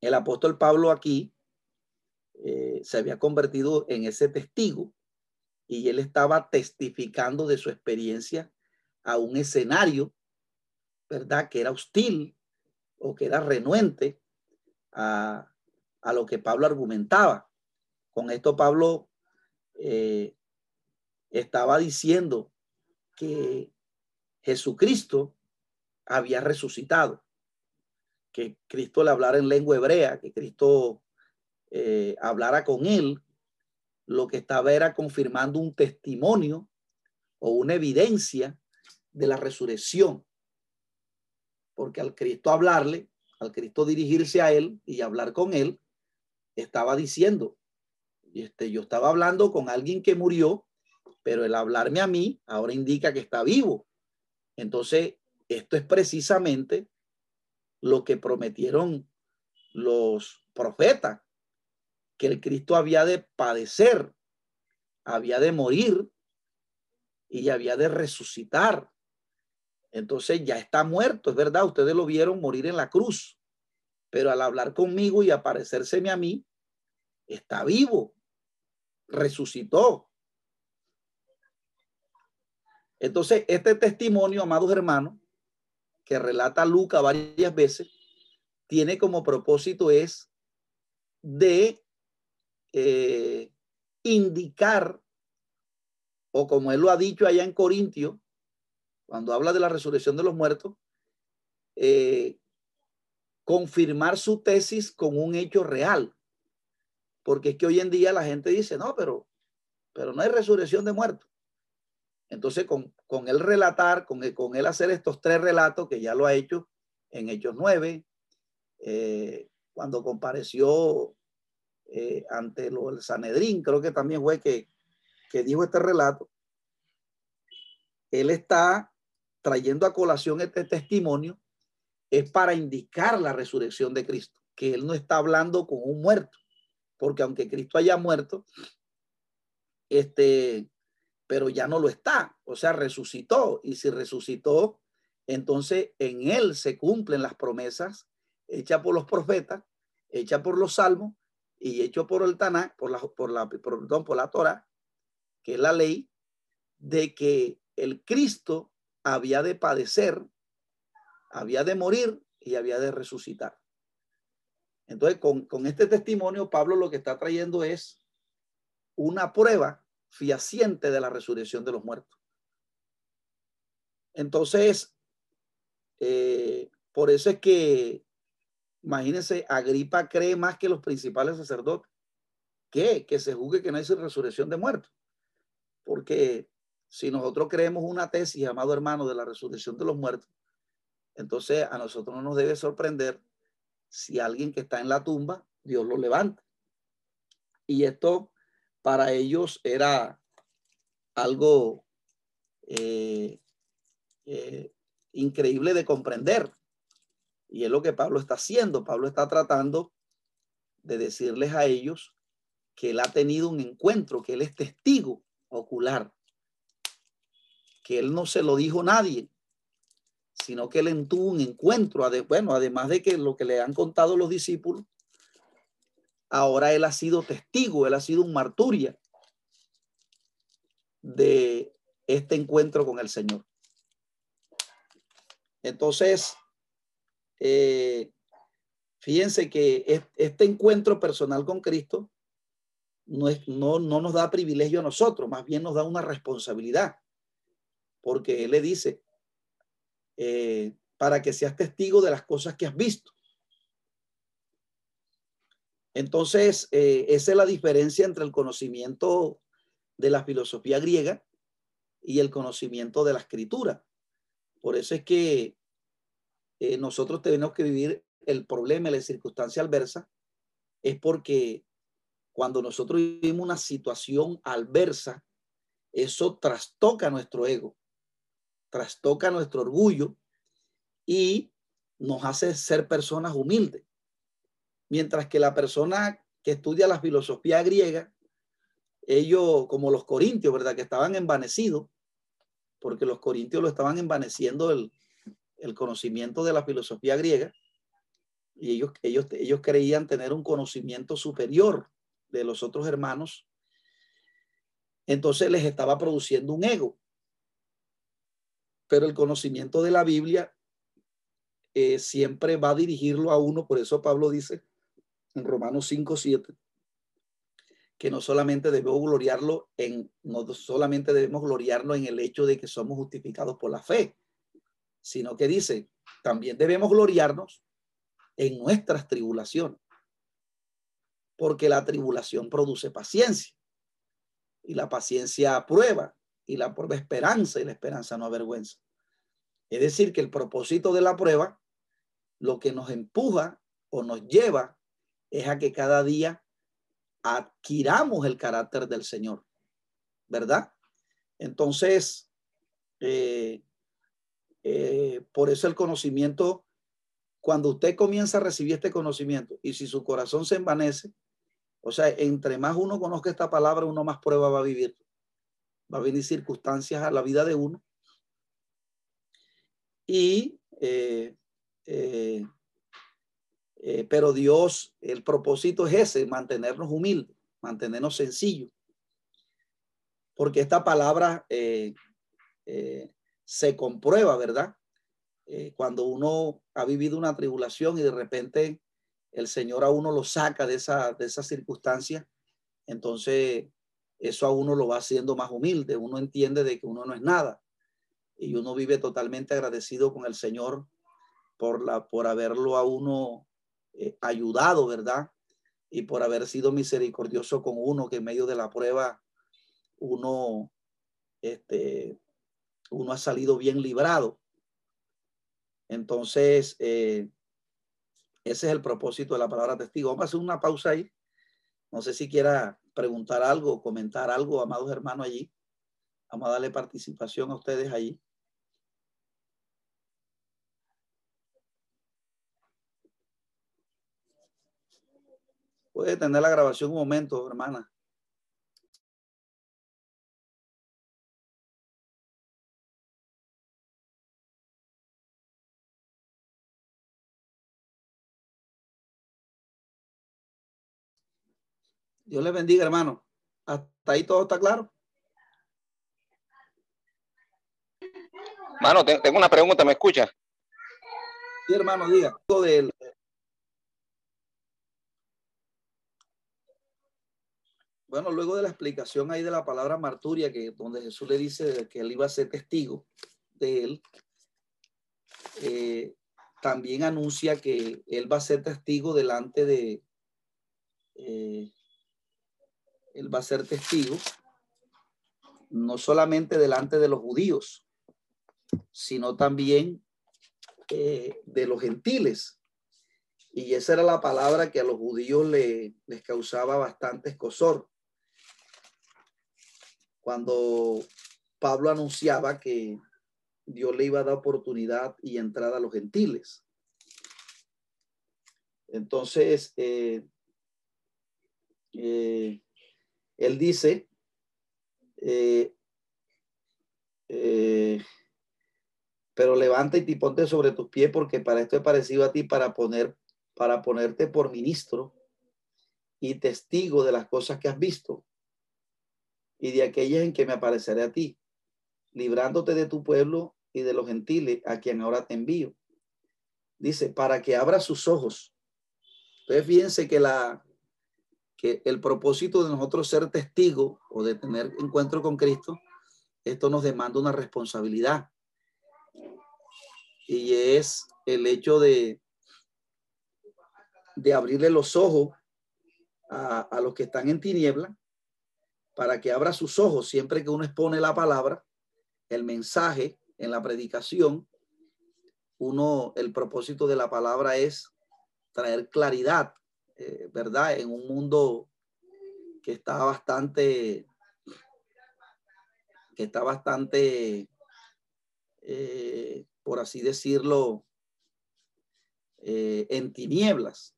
el apóstol Pablo aquí eh, se había convertido en ese testigo y él estaba testificando de su experiencia a un escenario, ¿verdad? Que era hostil, o que era renuente a, lo que Pablo argumentaba. Con esto Pablo eh, estaba diciendo que Jesucristo había resucitado, que Cristo le hablara en lengua hebrea, que Cristo eh, hablara con él, lo que estaba era confirmando un testimonio o una evidencia de la resurrección porque al Cristo hablarle, al Cristo dirigirse a él y hablar con él, estaba diciendo, este, yo estaba hablando con alguien que murió, pero el hablarme a mí ahora indica que está vivo. Entonces, esto es precisamente lo que prometieron los profetas, que el Cristo había de padecer, había de morir y había de resucitar Entonces ya está muerto, es verdad, ustedes lo vieron morir en la cruz, pero al hablar conmigo y aparecérseme a mí, está vivo, resucitó. Entonces, este testimonio, amados hermanos, que relata Luca varias veces, tiene como propósito es de eh, indicar, o como él lo ha dicho allá en Corintio, cuando habla de la resurrección de los muertos, eh, confirmar su tesis con un hecho real. Porque es que hoy en día la gente dice, no, pero, pero no hay resurrección de muertos. Entonces, con, con él relatar, con, con él hacer estos tres relatos, que ya lo ha hecho en Hechos 9, eh, cuando compareció eh, ante lo, el Sanedrín, creo que también fue que, que dijo este relato, él está trayendo a colación este testimonio, es para indicar la resurrección de Cristo, que él no está hablando con un muerto, porque aunque Cristo haya muerto, este, pero ya no lo está, o sea, resucitó, y si resucitó, entonces en él se cumplen las promesas hechas por los profetas, hechas por los salmos y hecho por el Tanakh, por la, por la, perdón, por la Torah, que es la ley, de que el Cristo había de padecer, había de morir y había de resucitar. Entonces, con, con este testimonio, Pablo lo que está trayendo es una prueba fiaciente de la resurrección de los muertos. Entonces, eh, por eso es que, imagínense, Agripa cree más que los principales sacerdotes. ¿Qué? Que se juzgue que no hay resurrección de muertos. Porque si nosotros creemos una tesis, amado hermano, de la resurrección de los muertos, entonces a nosotros no nos debe sorprender si alguien que está en la tumba, Dios lo levanta. Y esto para ellos era algo eh, eh, increíble de comprender. Y es lo que Pablo está haciendo. Pablo está tratando de decirles a ellos que él ha tenido un encuentro, que él es testigo ocular, que él no se lo dijo a nadie, sino que él tuvo un encuentro, bueno, además de que lo que le han contado los discípulos, ahora él ha sido testigo, él ha sido un marturia de este encuentro con el Señor. Entonces, eh, fíjense que este encuentro personal con Cristo no, es, no, no nos da privilegio a nosotros, más bien nos da una responsabilidad, porque Él le dice, eh, para que seas testigo de las cosas que has visto. Entonces, eh, esa es la diferencia entre el conocimiento de la filosofía griega y el conocimiento de la escritura. Por eso es que eh, nosotros tenemos que vivir el problema la circunstancia adversa, es porque cuando nosotros vivimos una situación adversa, eso trastoca nuestro ego, trastoca nuestro orgullo y nos hace ser personas humildes. Mientras que la persona que estudia la filosofía griega, ellos, como los corintios, ¿verdad? Que estaban envanecidos, porque los corintios lo estaban envaneciendo el, el conocimiento de la filosofía griega, y ellos, ellos, ellos creían tener un conocimiento superior de los otros hermanos, entonces les estaba produciendo un ego. Pero el conocimiento de la Biblia eh, siempre va a dirigirlo a uno, por eso Pablo dice, en Romanos 5, 7, que no solamente debemos gloriarlo en, no solamente debemos gloriarlo en el hecho de que somos justificados por la fe, sino que dice, también debemos gloriarnos en nuestras tribulaciones, porque la tribulación produce paciencia, y la paciencia prueba, y la prueba esperanza, y la esperanza no avergüenza. Es decir, que el propósito de la prueba, lo que nos empuja o nos lleva es a que cada día adquiramos el carácter del Señor, ¿verdad? Entonces, eh, eh, por eso el conocimiento, cuando usted comienza a recibir este conocimiento y si su corazón se envanece, o sea, entre más uno conozca esta palabra, uno más prueba va a vivir. Va a venir circunstancias a la vida de uno Y, pero Dios, el propósito es ese, mantenernos humildes, mantenernos sencillos. Porque esta palabra se comprueba, ¿verdad? cuando uno ha vivido una tribulación y de repente el Señor a uno lo saca de esa, de esa circunstancia, entonces eso a uno lo va haciendo más humilde, uno entiende de que uno no es nada y uno vive totalmente agradecido con el Señor por, la, por haberlo a uno eh, ayudado, ¿verdad? Y por haber sido misericordioso con uno, que en medio de la prueba uno, este, uno ha salido bien librado. Entonces, eh, ese es el propósito de la palabra testigo. Vamos a hacer una pausa ahí. No sé si quiera preguntar algo, comentar algo, amados hermanos allí. Vamos a darle participación a ustedes allí. Puede tener la grabación un momento, hermana. Dios le bendiga, hermano. Hasta ahí todo está claro. Hermano, tengo una pregunta, ¿me escucha? Sí, hermano, diga. Bueno, luego de la explicación ahí de la palabra marturia, que donde Jesús le dice que él iba a ser testigo de él, eh, también anuncia que él va a ser testigo delante de, eh, él va a ser testigo no solamente delante de los judíos, sino también eh, de los gentiles. Y esa era la palabra que a los judíos les causaba bastante escosor. Cuando Pablo anunciaba que Dios le iba a dar oportunidad y entrada a los gentiles. Entonces, eh, eh, él dice, eh, eh, pero levanta y te ponte sobre tus pies porque para esto he parecido a ti para poner, para ponerte por ministro y testigo de las cosas que has visto y de aquellas en que me apareceré a ti, librándote de tu pueblo y de los gentiles a quien ahora te envío. Dice, para que abra sus ojos. Entonces, fíjense que la, el propósito de nosotros ser testigos o de tener encuentro con Cristo, esto nos demanda una responsabilidad. Y es el hecho de, de abrirle los ojos a, a los que están en tiniebla para que abra sus ojos siempre que uno expone la palabra, el mensaje en la predicación. Uno, el propósito de la palabra es traer claridad eh, ¿verdad? En un mundo que está bastante, que está bastante, eh, por así decirlo, eh, en tinieblas.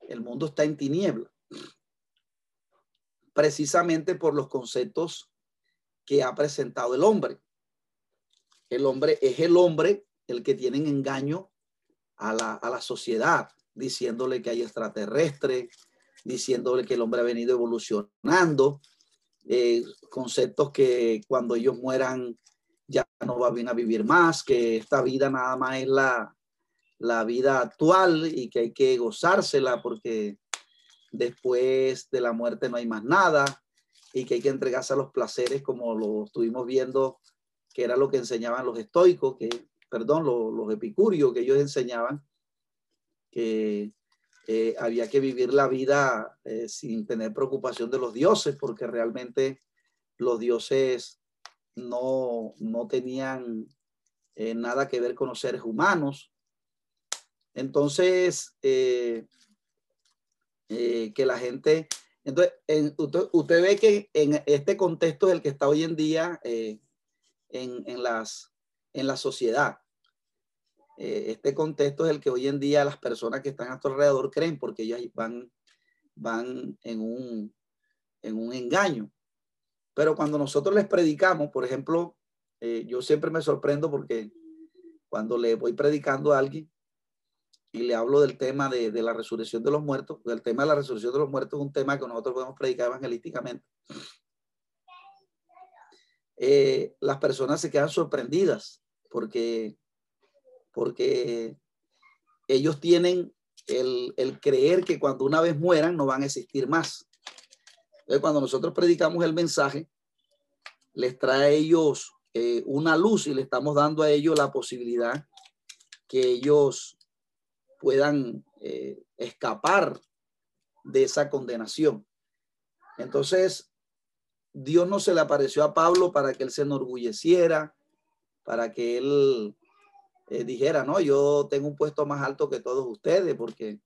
El mundo está en tinieblas. Precisamente por los conceptos que ha presentado el hombre. El hombre es el hombre el que tiene engaño a la, a la sociedad diciéndole que hay extraterrestres, diciéndole que el hombre ha venido evolucionando, eh, conceptos que cuando ellos mueran ya no va bien a vivir más, que esta vida nada más es la, la vida actual y que hay que gozársela porque después de la muerte no hay más nada y que hay que entregarse a los placeres como lo estuvimos viendo, que era lo que enseñaban los estoicos, que, perdón, los, los epicúreos que ellos enseñaban, que eh, había que vivir la vida eh, sin tener preocupación de los dioses, porque realmente los dioses no, no tenían eh, nada que ver con los seres humanos. Entonces, que la gente, entonces, usted, usted, ve que en este contexto es el que está hoy en día en, en, las, en la sociedad. Eh, este contexto es el que hoy en día las personas que están a tu alrededor creen porque ellas van, van en, un, en un engaño. Pero cuando nosotros les predicamos, por ejemplo, eh, yo siempre me sorprendo porque cuando le voy predicando a alguien y le hablo del tema de, la resurrección de los muertos, el tema de la resurrección de los muertos es un tema que nosotros podemos predicar evangelísticamente. Eh, las personas se quedan sorprendidas porque, porque ellos tienen el, el, creer que cuando una vez mueran no van a existir más. Entonces, cuando nosotros predicamos el mensaje, les trae a ellos eh, una luz y le estamos dando a ellos la posibilidad que ellos puedan eh, escapar de esa condenación. Entonces, Dios no se le apareció a Pablo para que él se enorgulleciera, para que él eh, dijera, no, yo tengo un puesto más alto que todos ustedes porque,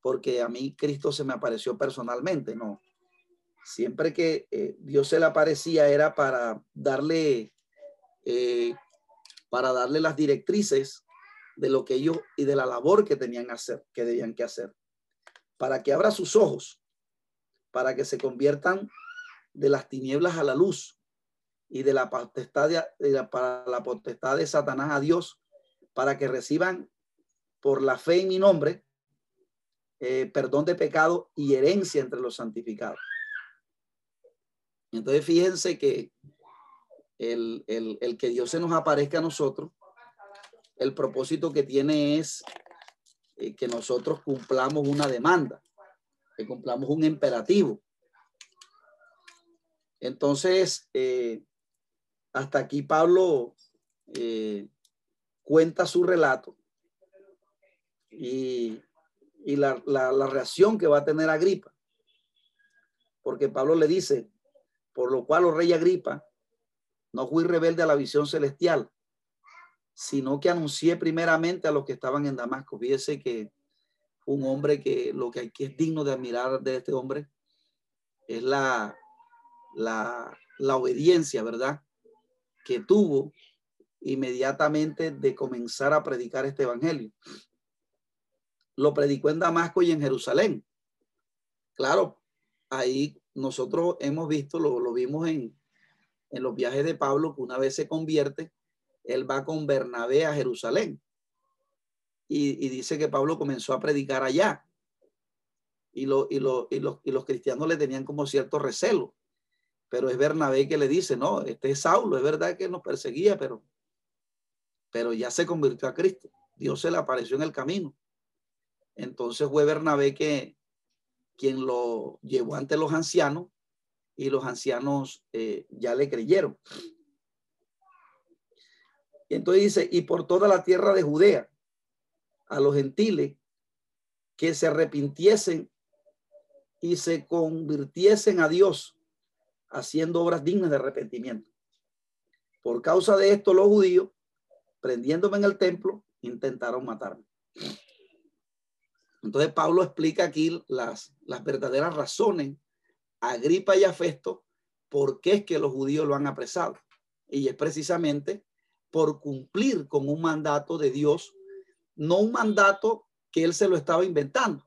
porque a mí Cristo se me apareció personalmente, no. Siempre que eh, Dios se le aparecía era para darle, para darle las directrices de lo que ellos y de la labor que tenían que hacer, que debían que hacer, para que abra sus ojos, para que se conviertan de las tinieblas a la luz y de la potestad de, para la potestad de Satanás a Dios, para que reciban por la fe en mi nombre eh, perdón de pecado y herencia entre los santificados. Entonces fíjense que el, el, el que Dios se nos aparezca a nosotros el propósito que tiene es eh, que nosotros cumplamos una demanda, que cumplamos un imperativo. Entonces, eh, hasta aquí Pablo eh, cuenta su relato y, la, la reacción que va a tener Agripa. Porque Pablo le dice, por lo cual, oh rey Agripa, no fui rebelde a la visión celestial, sino que anuncié primeramente a los que estaban en Damasco. Fíjese que un hombre que lo que, que es digno de admirar de este hombre es la, la, la obediencia, ¿verdad? Que tuvo inmediatamente de comenzar a predicar este evangelio. Lo predicó en Damasco y en Jerusalén. Claro, ahí nosotros hemos visto, lo, lo vimos en, en los viajes de Pablo, que una vez se convierte, él va con Bernabé a Jerusalén. Y, dice que Pablo comenzó a predicar allá. Y, lo, y, lo, y, los, y los cristianos le tenían como cierto recelo. Pero es Bernabé que le dice, no, este es Saulo, es verdad que nos perseguía, pero, pero ya se convirtió a Cristo. Dios se le apareció en el camino. Entonces fue Bernabé que quien lo llevó ante los ancianos y los ancianos eh, ya le creyeron. Entonces dice, y por toda la tierra de Judea, a los gentiles que se arrepintiesen y se convirtiesen a Dios, haciendo obras dignas de arrepentimiento. Por causa de esto, los judíos, prendiéndome en el templo, intentaron matarme. Entonces Pablo explica aquí las, las verdaderas razones a Agripa y a Festo por qué es que los judíos lo han apresado. Y es precisamente por cumplir con un mandato de Dios, no un mandato que él se lo estaba inventando,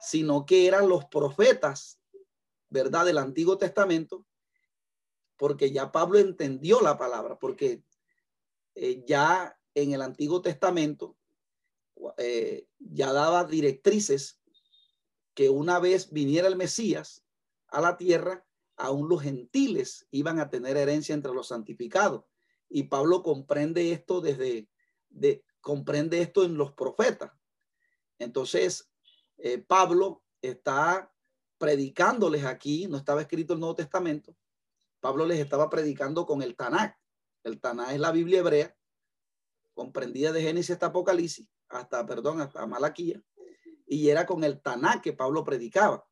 sino que eran los profetas, ¿verdad? Del Antiguo Testamento, porque ya Pablo entendió la palabra, porque eh, ya en el Antiguo Testamento eh, ya daba directrices que una vez viniera el Mesías a la tierra, aún los gentiles iban a tener herencia entre los santificados. Y Pablo comprende esto desde, de, comprende esto en los profetas. Entonces, eh, Pablo está predicándoles aquí, no estaba escrito el Nuevo Testamento, Pablo les estaba predicando con el Tanakh. El Tanakh es la Biblia hebrea, comprendida de Génesis hasta Apocalipsis, hasta, perdón, hasta Malaquía, y era con el Tanakh que Pablo predicaba.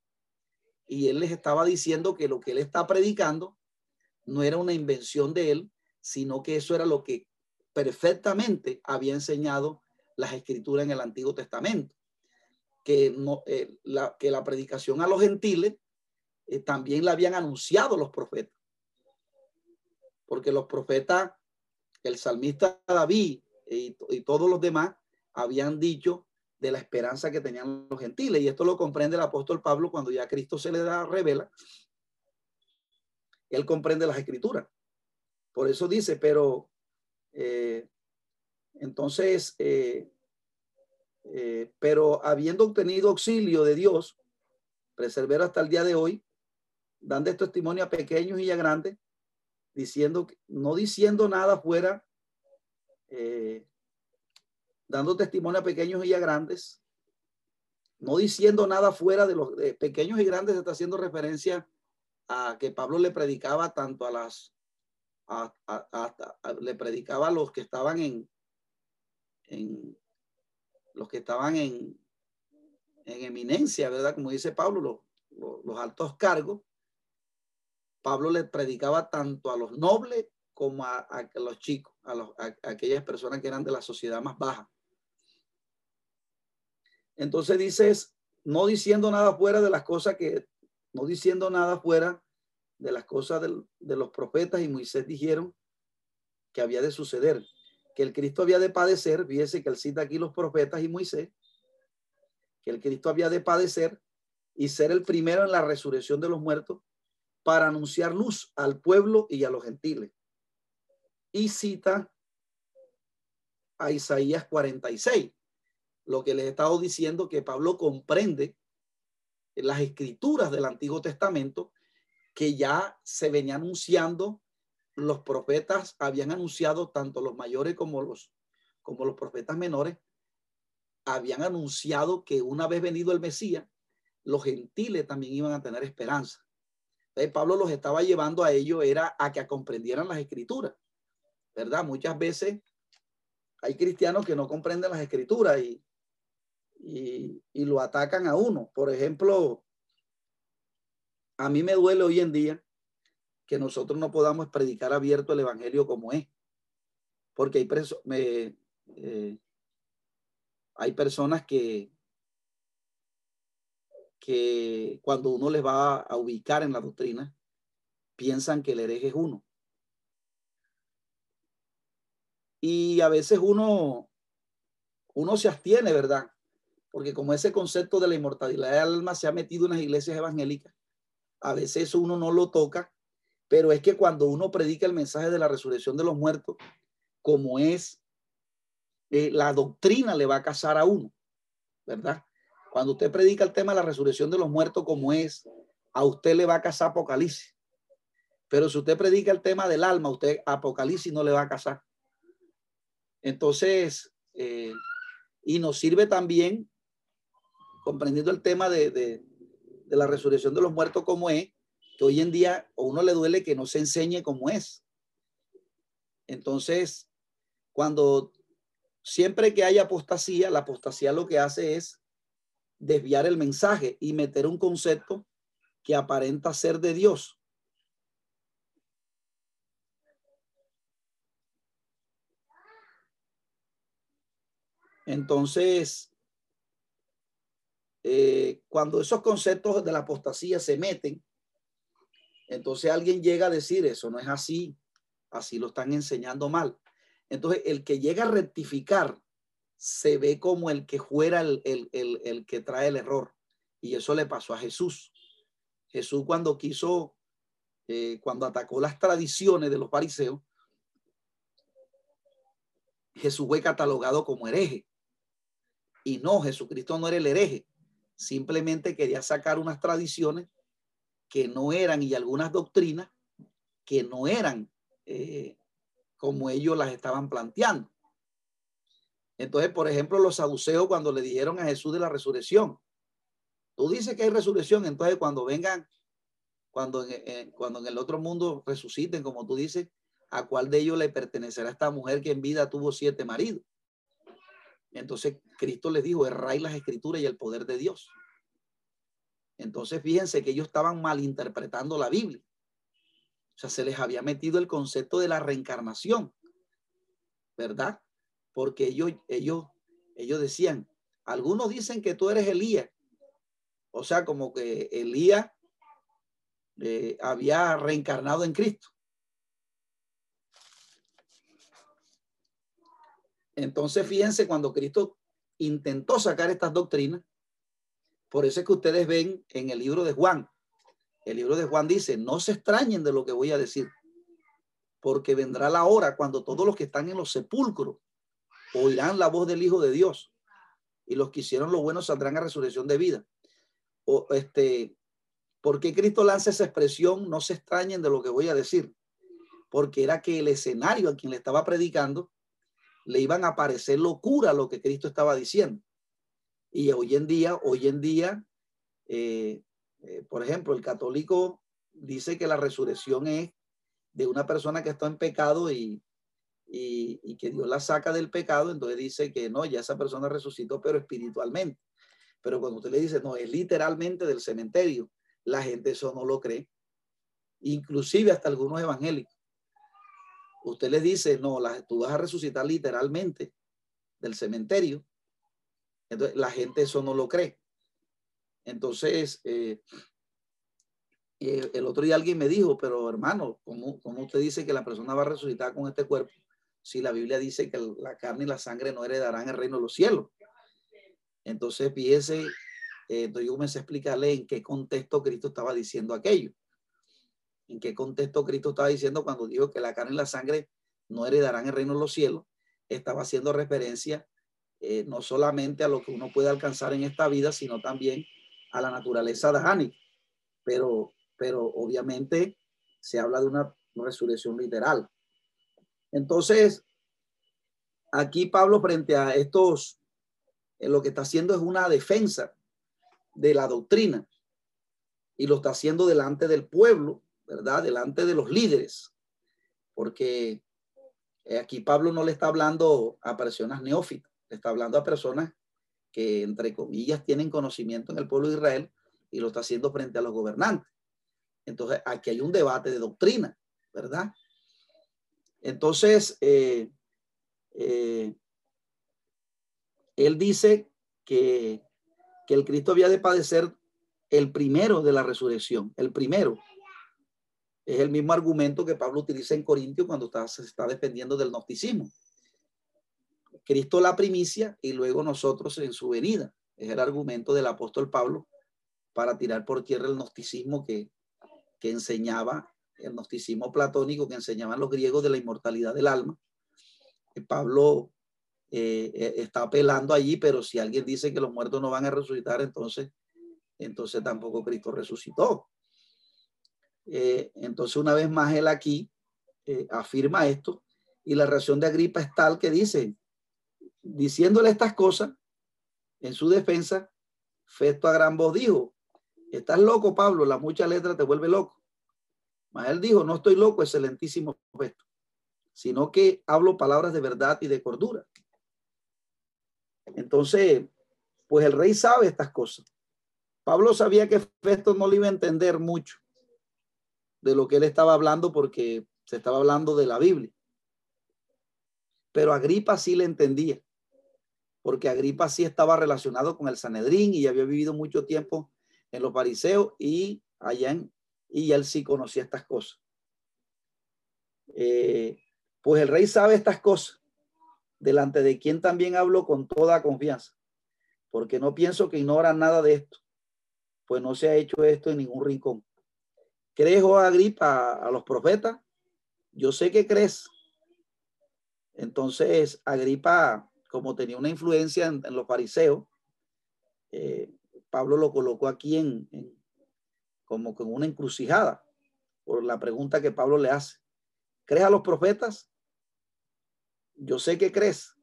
Y él les estaba diciendo que lo que él está predicando no era una invención de él, sino que eso era lo que perfectamente había enseñado las escrituras en el Antiguo Testamento. Que, no, eh, la, que la predicación a los gentiles eh, también la habían anunciado los profetas. Porque los profetas, el salmista David y, y todos los demás habían dicho de la esperanza que tenían los gentiles. Y esto lo comprende el apóstol Pablo cuando ya Cristo se le da revela. Él comprende las escrituras. Por eso dice, pero, eh, Entonces, eh, eh, pero habiendo obtenido auxilio de Dios, preservero hasta el día de hoy, dando testimonio a pequeños y a grandes, diciendo, no diciendo nada fuera, eh, dando testimonio a pequeños y a grandes, no diciendo nada fuera de los pequeños y grandes, está haciendo referencia a que Pablo le predicaba tanto a las, le predicaba a los que estaban en los que estaban en, en eminencia, ¿verdad? Como dice Pablo, los, los, altos cargos. Pablo le predicaba tanto a los nobles como a, los chicos, a, los, a, aquellas personas que eran de la sociedad más baja. Entonces dices, no diciendo nada fuera de las cosas que, no diciendo nada fuera de las cosas de los profetas y Moisés dijeron que había de suceder, que el Cristo había de padecer, fíjese que él cita aquí los profetas y Moisés, que el Cristo había de padecer y ser el primero en la resurrección de los muertos para anunciar luz al pueblo y a los gentiles. Y cita a Isaías 46, lo que les he estado diciendo que Pablo comprende las escrituras del Antiguo Testamento que ya se venía anunciando, los profetas habían anunciado, tanto los mayores como los, como los profetas menores, habían anunciado que una vez venido el Mesías, los gentiles también iban a tener esperanza. Entonces, Pablo los estaba llevando a ello, era a que comprendieran las escrituras, ¿verdad? Muchas veces hay cristianos que no comprenden las escrituras y, y lo atacan a uno. Por ejemplo, a mí me duele hoy en día que nosotros no podamos predicar abierto el evangelio como es, porque hay, preso, me, eh, hay personas que, que cuando uno les va a ubicar en la doctrina, piensan que el hereje es uno. Y a veces uno, uno se abstiene, ¿verdad? Porque como ese concepto de la inmortalidad del alma se ha metido en las iglesias evangélicas, a veces uno no lo toca, pero es que cuando uno predica el mensaje de la resurrección de los muertos, como es, eh, la doctrina le va a casar a uno, ¿verdad? Cuando usted predica el tema de la resurrección de los muertos, como es, a usted le va a casar Apocalipsis. Pero si usted predica el tema del alma, usted Apocalipsis no le va a casar. Entonces, eh, y nos sirve también, comprendiendo el tema de, de la resurrección de los muertos como es, que hoy en día a uno le duele que no se enseñe como es. Entonces, cuando siempre que hay apostasía, la apostasía lo que hace es desviar el mensaje y meter un concepto que aparenta ser de Dios. Entonces, eh, cuando esos conceptos de la apostasía se meten, entonces alguien llega a decir eso no es así, así lo están enseñando mal. Entonces el que llega a rectificar se ve como el que fuera el, el, que trae el error. Y eso le pasó a Jesús. Jesús cuando quiso, eh, cuando atacó las tradiciones de los fariseos, Jesús fue catalogado como hereje. Y no, Jesucristo no era el hereje simplemente quería sacar unas tradiciones que no eran y algunas doctrinas que no eran eh, como ellos las estaban planteando. Entonces, por ejemplo, los saduceos cuando le dijeron a Jesús de la resurrección, tú dices que hay resurrección, entonces cuando vengan, cuando en, cuando en el otro mundo resuciten, como tú dices, ¿a cuál de ellos le pertenecerá esta mujer que en vida tuvo siete maridos? Entonces Cristo les dijo, erráis las escrituras y el poder de Dios. Entonces fíjense que ellos estaban malinterpretando la Biblia. O sea, se les había metido el concepto de la reencarnación, ¿verdad? Porque ellos, ellos, ellos decían, algunos dicen que tú eres Elías. O sea, como que Elías eh, había reencarnado en Cristo. Entonces, fíjense, cuando Cristo intentó sacar estas doctrinas, por eso es que ustedes ven en el libro de Juan, el libro de Juan dice, no se extrañen de lo que voy a decir, porque vendrá la hora cuando todos los que están en los sepulcros oirán la voz del Hijo de Dios. Y los que hicieron lo bueno saldrán a resurrección de vida. O, este, ¿Por qué Cristo lanza esa expresión? No se extrañen de lo que voy a decir. Porque era que el escenario a quien le estaba predicando le iban a parecer locura lo que Cristo estaba diciendo. Y hoy en día, hoy en día, eh, eh, por ejemplo, el católico dice que la resurrección es de una persona que está en pecado y, y, que Dios la saca del pecado, entonces dice que no, ya esa persona resucitó, pero espiritualmente. Pero cuando usted le dice, no, es literalmente del cementerio, la gente eso no lo cree. Inclusive hasta algunos evangélicos. Usted les dice, no, la, tú vas a resucitar literalmente del cementerio. La gente eso no lo cree. Entonces, eh, el otro día alguien me dijo, pero hermano, ¿cómo, ¿cómo, usted dice que la persona va a resucitar con este cuerpo? Si la Biblia dice que la carne y la sangre no heredarán el reino de los cielos. Entonces, fíjese, eh, entonces yo comencé a explicarle en qué contexto Cristo estaba diciendo aquello. En qué contexto Cristo estaba diciendo cuando dijo que la carne y la sangre no heredarán el reino de los cielos. Estaba haciendo referencia eh, no solamente a lo que uno puede alcanzar en esta vida, sino también a la naturaleza de Hani. Pero pero obviamente se habla de una resurrección literal. Entonces, aquí Pablo frente a estos, eh, lo que está haciendo es una defensa de la doctrina y lo está haciendo delante del pueblo, ¿verdad? Delante de los líderes, porque eh, aquí Pablo no le está hablando a personas neófitas, está hablando a personas que, entre comillas, tienen conocimiento en el pueblo de Israel y lo está haciendo frente a los gobernantes. Entonces, aquí hay un debate de doctrina, ¿verdad? Entonces, eh, eh, él dice que, que el Cristo había de padecer el primero de la resurrección, el primero. Es el mismo argumento que Pablo utiliza en Corintios cuando está, se está defendiendo del gnosticismo. Cristo la primicia y luego nosotros en su venida. Es el argumento del apóstol Pablo para tirar por tierra el gnosticismo que, que enseñaba el gnosticismo platónico, que enseñaban los griegos de la inmortalidad del alma. Pablo eh, eh, está apelando allí, pero si alguien dice que los muertos no van a resucitar, entonces, entonces tampoco Cristo resucitó. Eh, entonces, una vez más, él aquí afirma esto y la reacción de Agripa es tal que dice, diciéndole estas cosas en su defensa, Festo a gran voz dijo, Estás loco, Pablo, la mucha letra te vuelve loco. Mas él dijo, no estoy loco, excelentísimo Festo, sino que hablo palabras de verdad y de cordura. Entonces, pues el rey sabe estas cosas. Pablo sabía que Festo no le iba a entender mucho de lo que él estaba hablando porque se estaba hablando de la Biblia. Pero Agripa sí le entendía, porque Agripa sí estaba relacionado con el Sanedrín y había vivido mucho tiempo en los fariseos y allá y él sí conocía estas cosas. Eh, pues el rey sabe estas cosas, delante de quien también hablo con toda confianza, porque no pienso que ignora nada de esto, pues no se ha hecho esto en ningún rincón. ¿Crees, oh Agripa, a los profetas? Yo sé que crees. Entonces, Agripa, como tenía una influencia en, los fariseos, eh, Pablo lo colocó aquí en, como con una encrucijada por la pregunta que Pablo le hace. ¿Crees a los profetas? Yo sé que crees.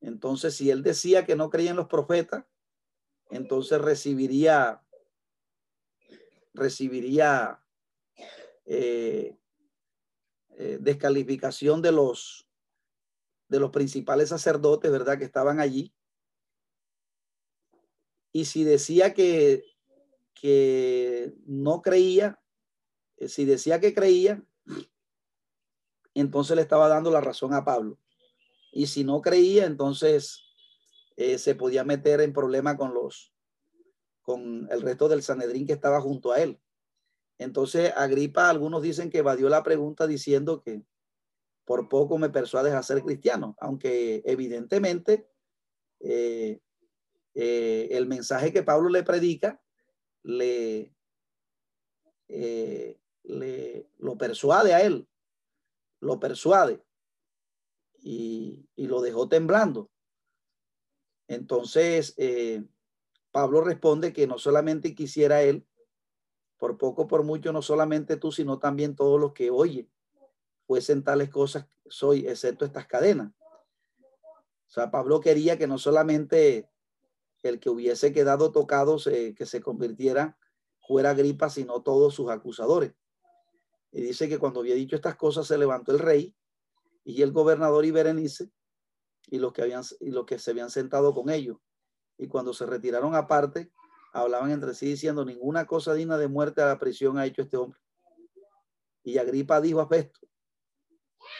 Entonces, si él decía que no creía en los profetas, entonces recibiría, recibiría eh, eh, descalificación de los, de los principales sacerdotes, ¿verdad? Que estaban allí y si decía que, que no creía, eh, si decía que creía, entonces le estaba dando la razón a Pablo. Y si no creía, entonces eh, se podía meter en problema con los, con el resto del Sanedrín que estaba junto a él. Entonces, Agripa, algunos dicen que evadió la pregunta diciendo que por poco me persuades a ser cristiano, aunque evidentemente eh, eh, el mensaje que Pablo le predica le, eh, le lo persuade a él, lo persuade. y, lo dejó temblando. Entonces, Pablo responde que no solamente quisiera él, por poco, por mucho, no solamente tú, sino también todos los que oyen, fuesen tales cosas soy, excepto estas cadenas. O sea, Pablo quería que no solamente el que hubiese quedado tocado, que se convirtiera, fuera gripa, sino todos sus acusadores. Y dice que cuando había dicho estas cosas se levantó el rey y el gobernador y Berenice y los que, habían, y los que se habían sentado con ellos. Y cuando se retiraron aparte, hablaban entre sí diciendo, ninguna cosa digna de muerte a la prisión ha hecho este hombre. Y Agripa dijo a Festo,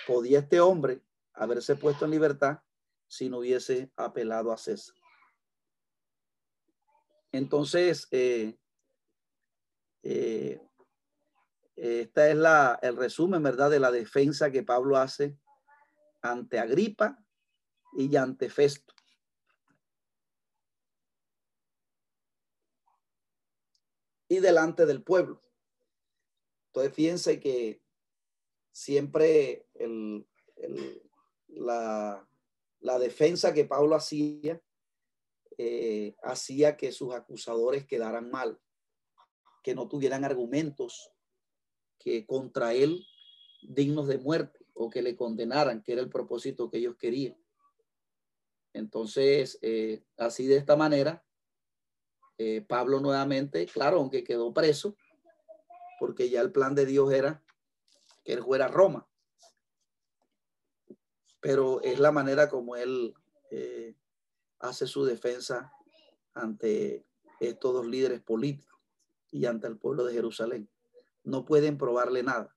¿podía este hombre haberse puesto en libertad si no hubiese apelado a César? Entonces, eh, eh, esta es la, el resumen, ¿verdad?, de la defensa que Pablo hace ante Agripa y ante Festo. Y delante del pueblo. Entonces, fíjense que siempre el, la, defensa que Pablo hacía eh, hacía que sus acusadores quedaran mal, que no tuvieran argumentos que contra él dignos de muerte o que le condenaran, que era el propósito que ellos querían. Entonces, eh, así de esta manera, eh, Pablo nuevamente, claro, aunque quedó preso, porque ya el plan de Dios era que él fuera a Roma. Pero es la manera como él eh, hace su defensa ante estos dos líderes políticos y ante el pueblo de Jerusalén. No pueden probarle nada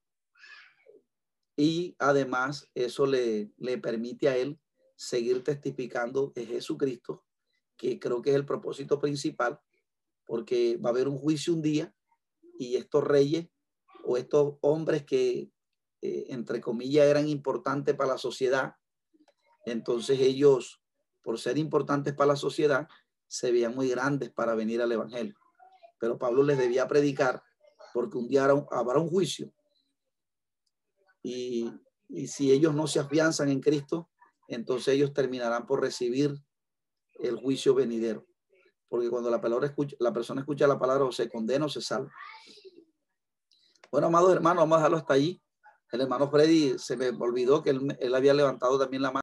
y además eso le, le permite a él seguir testificando de Jesucristo, que creo que es el propósito principal, porque va a haber un juicio un día y estos reyes o estos hombres que, eh, entre comillas, eran importantes para la sociedad, entonces ellos, por ser importantes para la sociedad, se veían muy grandes para venir al Evangelio. Pero Pablo les debía predicar porque un día habrá un juicio y, si ellos no se afianzan en Cristo, entonces ellos terminarán por recibir el juicio venidero. Porque cuando la, palabra escucha, la persona escucha la palabra o se condena o se salva. Bueno, amados hermanos, vamos a dejarlo hasta allí. El hermano Freddy se me olvidó que él, él había levantado también la mano.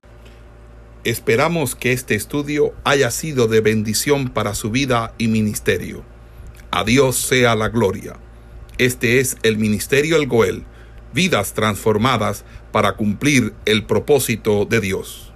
Esperamos que este estudio haya sido de bendición para su vida y ministerio. A Dios sea la gloria. Este es el Ministerio El Goel vidas transformadas para cumplir el propósito de Dios.